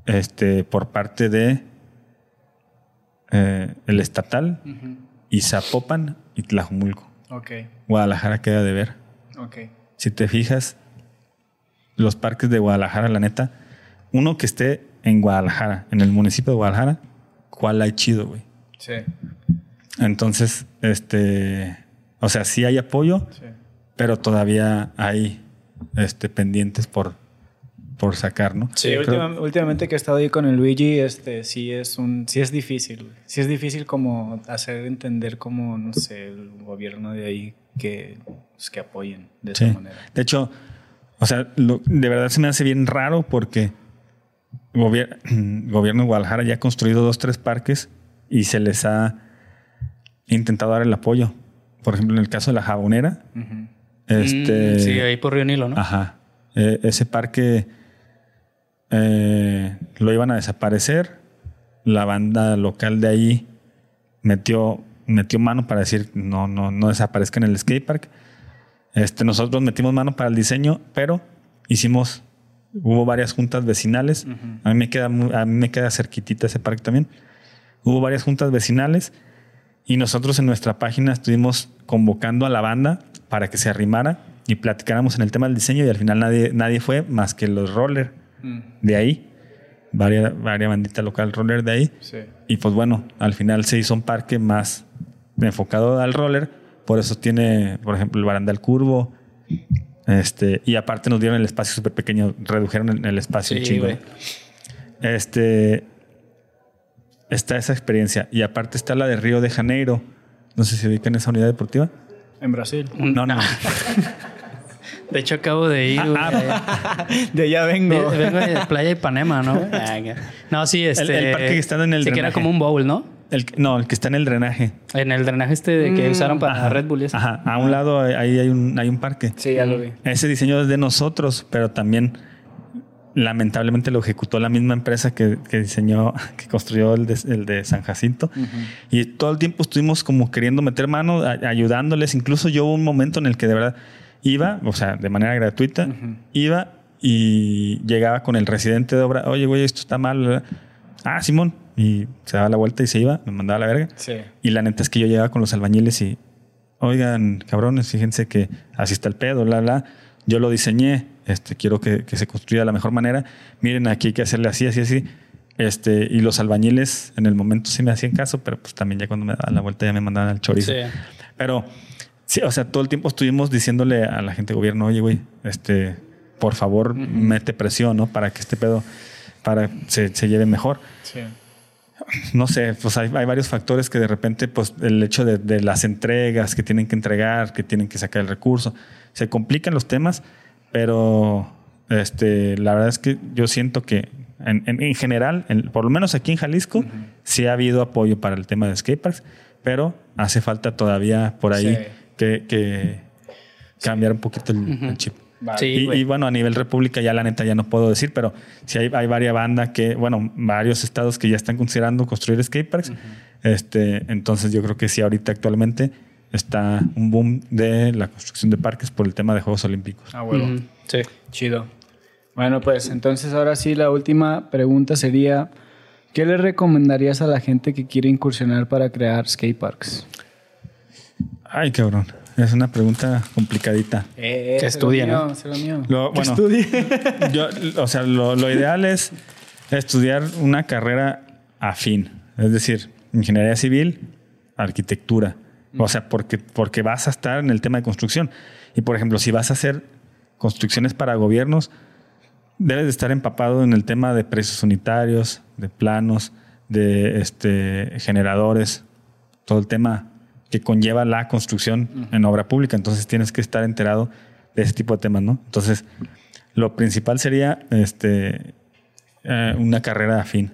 Este, por parte de eh, el estatal y Zapopan y Tlajumulco. Ok, Guadalajara queda de ver. ok. Si te fijas, los parques de Guadalajara, la neta, uno que esté en Guadalajara, en el municipio de Guadalajara, ¿cuál hay chido, güey? Sí, Entonces, este, o sea, sí hay apoyo, sí. pero todavía hay este, pendientes por, por sacar, ¿no? Sí, Creo- última- últimamente que he estado ahí con el Luigi, este, sí es un, sí es difícil, güey. sí es difícil como hacer entender como, no sé, el gobierno de ahí que, pues, que apoyen de esa Sí. manera. De hecho, o sea, lo- de verdad se me hace bien raro porque gobier- gobierno de Guadalajara ya ha construido dos, tres parques y se les ha intentado dar el apoyo. Por ejemplo, en el caso de la jabonera, este, Mm, sí, ahí por Río Nilo, ¿no? Ajá. Eh, ese parque eh, lo iban a desaparecer. La banda local de ahí metió, metió mano para decir no, no, no desaparezca en el skatepark. Este, nosotros metimos mano para el diseño, pero hicimos, hubo varias juntas vecinales. A mí me queda, a mí me queda cerquitita ese parque también. Hubo varias juntas vecinales y nosotros en nuestra página estuvimos convocando a la banda para que se arrimara y platicáramos en el tema del diseño y al final nadie, nadie fue más que los roller Mm, de ahí, varias, varias bandita local roller de ahí. sí. Y pues bueno, al final se hizo un parque más enfocado al roller Por eso tiene, por ejemplo, el barandal curvo. Este, y aparte nos dieron el espacio súper pequeño, redujeron el, el espacio un Sí, chingo. Este. Está esa experiencia. Y aparte está la de Río de Janeiro. No sé si ubican esa unidad deportiva. En Brasil. No, no. De hecho, acabo de ir, güey. Ah, De allá vengo. Ve- Vengo de Playa Ipanema, ¿no? Ah. No, sí, este. el parque que está en el Sí, que era como un bowl, ¿no? El, no, el que está en el drenaje. En el drenaje este de que usaron para Ajá. Red Bull y eso. Ajá. A un lado ahí hay un, hay un parque. Sí, ya lo vi. Ese diseño es de nosotros, pero también lamentablemente lo ejecutó la misma empresa que, que diseñó, que construyó el de, el de San Jacinto. Y todo el tiempo estuvimos como queriendo meter mano, a- ayudándoles. Incluso yo hubo un momento en el que de verdad iba, o sea, de manera gratuita, iba y llegaba con el residente de obra, oye, güey, esto está mal. Ah, Simón. Y se daba la vuelta y se iba, me mandaba a la verga. Sí. Y la neta es que yo llegaba con los albañiles y, oigan, cabrones, fíjense que así está el pedo, la, la. Yo lo diseñé, este, quiero que, que se construya de la mejor manera. Miren, aquí hay que hacerle así, así, así. Este, y los albañiles en el momento sí me hacían caso, pero pues también ya cuando me daban la vuelta ya me mandaban al chorizo. Sí. Pero, sí, o sea, todo el tiempo estuvimos diciéndole a la gente de gobierno, oye, güey, este, por favor, mete presión, ¿no? Para que este pedo, para se, se lleve mejor Sí. No sé, pues hay, hay varios factores que de repente, pues el hecho de, de las entregas que tienen que entregar, que tienen que sacar el recurso, se complican los temas, pero este, la verdad es que yo siento que en, en- en general, en- por lo menos aquí en Jalisco, sí ha habido apoyo para el tema de skateparks, pero hace falta todavía por ahí Sí. que, que cambiar un poquito el, el chip. Vale. Sí, Y, bueno, a nivel república ya la neta ya no puedo decir, pero sí hay, hay varias bandas que, bueno, varios estados que ya están considerando construir skateparks. este, entonces yo creo que sí ahorita actualmente está un boom de la construcción de parques por el tema de Juegos Olímpicos. Ah, huevo. Ujú. Sí. Chido. Bueno, pues entonces ahora sí la última pregunta sería, ¿qué le recomendarías a la gente que quiere incursionar para crear skateparks? Ay, cabrón. Es una pregunta complicadita. Eh, Que estudie, será ¿no? mío. Lo- Que bueno. Yo, o sea, lo, lo ideal es estudiar una carrera afín, es decir, ingeniería civil, arquitectura. O sea, porque, porque vas a estar en el tema de construcción. Y por ejemplo, si vas a hacer construcciones para gobiernos, debes de estar empapado en el tema de precios unitarios, de planos, de este, generadores, todo el tema que conlleva la construcción en obra pública. Entonces tienes que estar enterado de ese tipo de temas, ¿no? Entonces, lo principal sería este, eh, una carrera afín,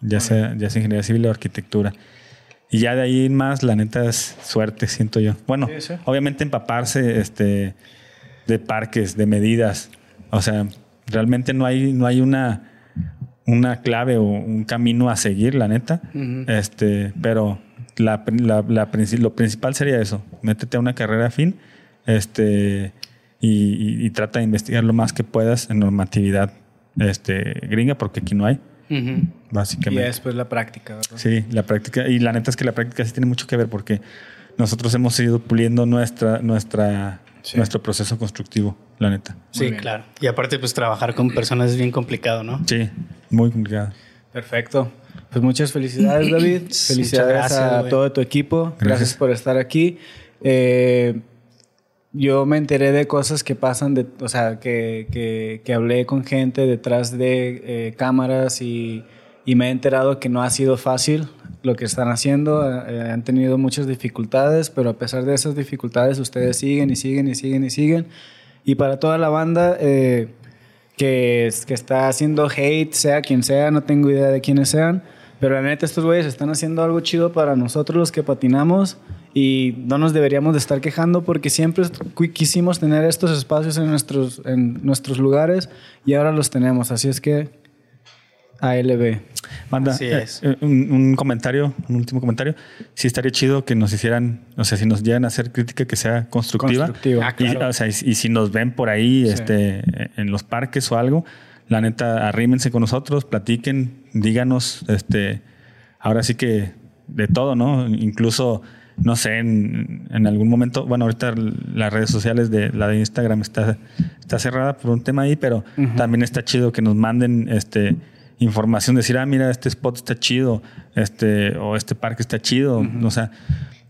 ya sea, ya sea ingeniería civil o arquitectura. Y ya de ahí en más, la neta es suerte, siento yo. Bueno, Sí, sí. obviamente empaparse este, de parques, de medidas. O sea, realmente no hay, no hay una, una clave o un camino a seguir, la neta. Este, pero la, la- la lo principal sería eso. Métete a una carrera afín este, y, y- y trata de investigar lo más que puedas en normatividad este, gringa, porque aquí no hay, Ujú. Y básicamente. después la práctica. ¿verdad? Sí, la práctica. Y la neta es que la práctica sí tiene mucho que ver porque nosotros hemos ido puliendo nuestra, nuestra, Sí. nuestro proceso constructivo, la neta. Sí, claro. Y aparte, pues trabajar con personas es bien complicado, ¿no? Sí, muy complicado. Perfecto. Pues muchas felicidades, David. Felicidades gracias, a güey. todo tu equipo. Gracias, Gracias. por estar aquí. Eh, yo me enteré de cosas que pasan, de, o sea, que, que, que hablé con gente detrás de eh, cámaras y, y me he enterado que no ha sido fácil lo que están haciendo. Eh, han tenido muchas dificultades, pero a pesar de esas dificultades, ustedes siguen y siguen y siguen y siguen. Y para toda la banda, eh, que, es- que está haciendo hate, sea quien sea, no tengo idea de quiénes sean, pero la neta estos güeyes están haciendo algo chido para nosotros los que patinamos y no nos deberíamos de estar quejando porque siempre qui- quisimos tener estos espacios en nuestros, en nuestros lugares y ahora los tenemos, así es que ALB. Manda Así eh, es. eh, un, un comentario, un último comentario. Sí estaría chido que nos hicieran, o sea, si nos llegan a hacer crítica que sea constructiva. Constructiva. Ah, Y, claro. o sea, y, y si nos ven por ahí Sí. este, en los parques o algo, la neta, arrímense con nosotros, platiquen, díganos, este, ahora sí que de todo, ¿no? Incluso, no sé, en, en algún momento, bueno, ahorita las redes sociales de la de Instagram está, está cerrada por un tema ahí, pero también está chido que nos manden este información, decir, ah, mira, este spot está chido, este, o este parque está chido, o sea,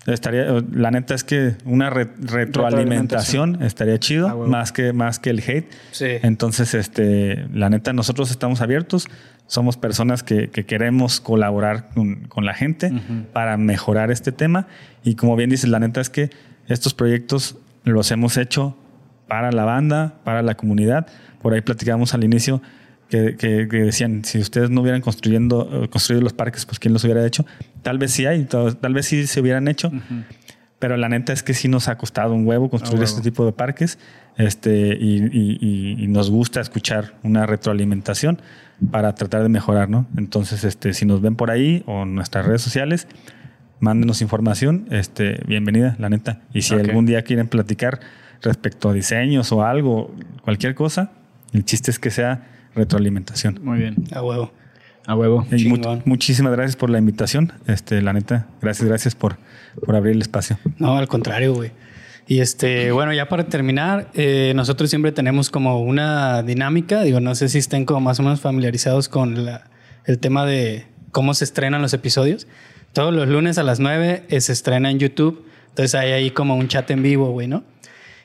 Estaría, la neta es que una re- retroalimentación estaría chido, Ah, más que más que el hate. Sí. Entonces, este, la neta, nosotros estamos abiertos. Somos personas que, que queremos colaborar con, con la gente para mejorar este tema. Y como bien dices, la neta es que estos proyectos los hemos hecho para la banda, para la comunidad. Por ahí platicábamos al inicio que, que- que decían, si ustedes no hubieran construyendo, eh, construido los parques, pues ¿quién los hubiera hecho? Tal vez sí hay, tal, tal vez sí se hubieran hecho. Pero la neta es que sí nos ha costado un huevo construir huevo. este tipo de parques. Este, y, y- y- y nos gusta escuchar una retroalimentación para tratar de mejorar, ¿no? Entonces, este, si nos ven por ahí o en nuestras redes sociales, mándenos información. Este, bienvenida, la neta. Y si Ok. algún día quieren platicar respecto a diseños o algo, cualquier cosa, el chiste es que sea retroalimentación. Muy bien. A huevo. A huevo. Y muchísimas gracias por la invitación. Este, la neta, gracias, gracias por, por abrir el espacio. No, al contrario, güey. Y este, bueno, ya para terminar, eh, nosotros siempre tenemos como una dinámica, digo, no sé si estén como más o menos familiarizados con la- el tema de cómo se estrenan los episodios. Todos los lunes a las 9 eh, se estrena en YouTube, entonces hay ahí como un chat en vivo, güey, ¿no?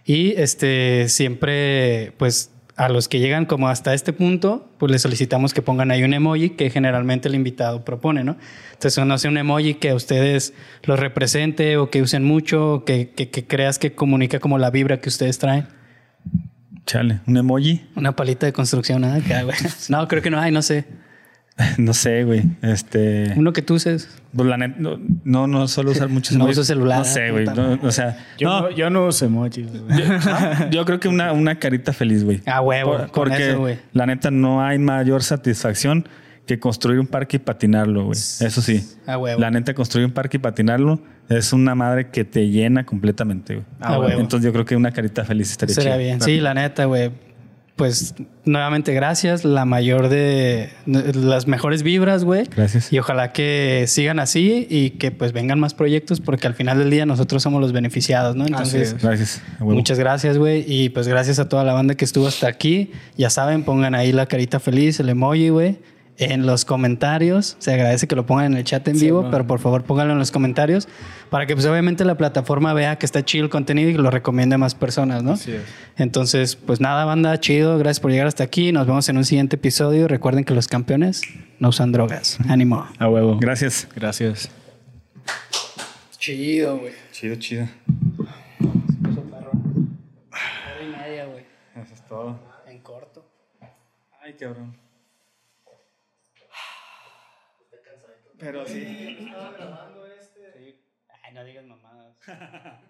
Y este, siempre, pues, a los que llegan como hasta este punto, pues les solicitamos que pongan ahí un emoji que generalmente el invitado propone, ¿no? Entonces, no sé, un emoji que a ustedes los represente o que usen mucho, o que, que, que creas que comunica como la vibra que ustedes traen. Chale, un emoji. Una palita de construcción, nada, güey. No, creo que no hay, no sé. No sé, güey. Este. Uno que tú uses. Pues la net- no, no, no suelo usar muchos No emojis. uso celular, No sé, güey. no, o sea, Yo no, no, yo no uso emojis. güey. yo creo que una, una carita feliz, güey. Ah, huevo, Por- con porque eso, güey. la neta no hay mayor satisfacción que construir un parque y patinarlo, güey. Eso sí. Ah, huevo. La neta, construir un parque y patinarlo es una madre que te llena completamente, güey. Ah, huevo. Entonces yo creo que una carita feliz estaría Sería bien. Sí, la neta, güey. Pues nuevamente gracias. La mayor de las mejores vibras, güey. Gracias. Y ojalá que sigan así y que pues vengan más proyectos porque al final del día nosotros somos los beneficiados, ¿no? Entonces, es. Gracias. muchas gracias, güey. Y pues gracias a toda la banda que estuvo hasta aquí. Ya saben, pongan ahí la carita feliz, el emoji, güey. En los comentarios. Se agradece que lo pongan en el chat en Sí, vivo, man. pero por favor pónganlo en los comentarios para que pues obviamente la plataforma vea que está chido el contenido y que lo recomiende a más personas, ¿no? Así es. Entonces, pues nada, banda, chido. Gracias por llegar hasta aquí. Nos vemos en un siguiente episodio. Recuerden que los campeones no usan drogas. Ánimo. A huevo. Gracias. Gracias. Chido, güey. Chido, chido. Eso es todo. En corto. Ay, cabrón. Pero sí. Ay, no digas mamadas.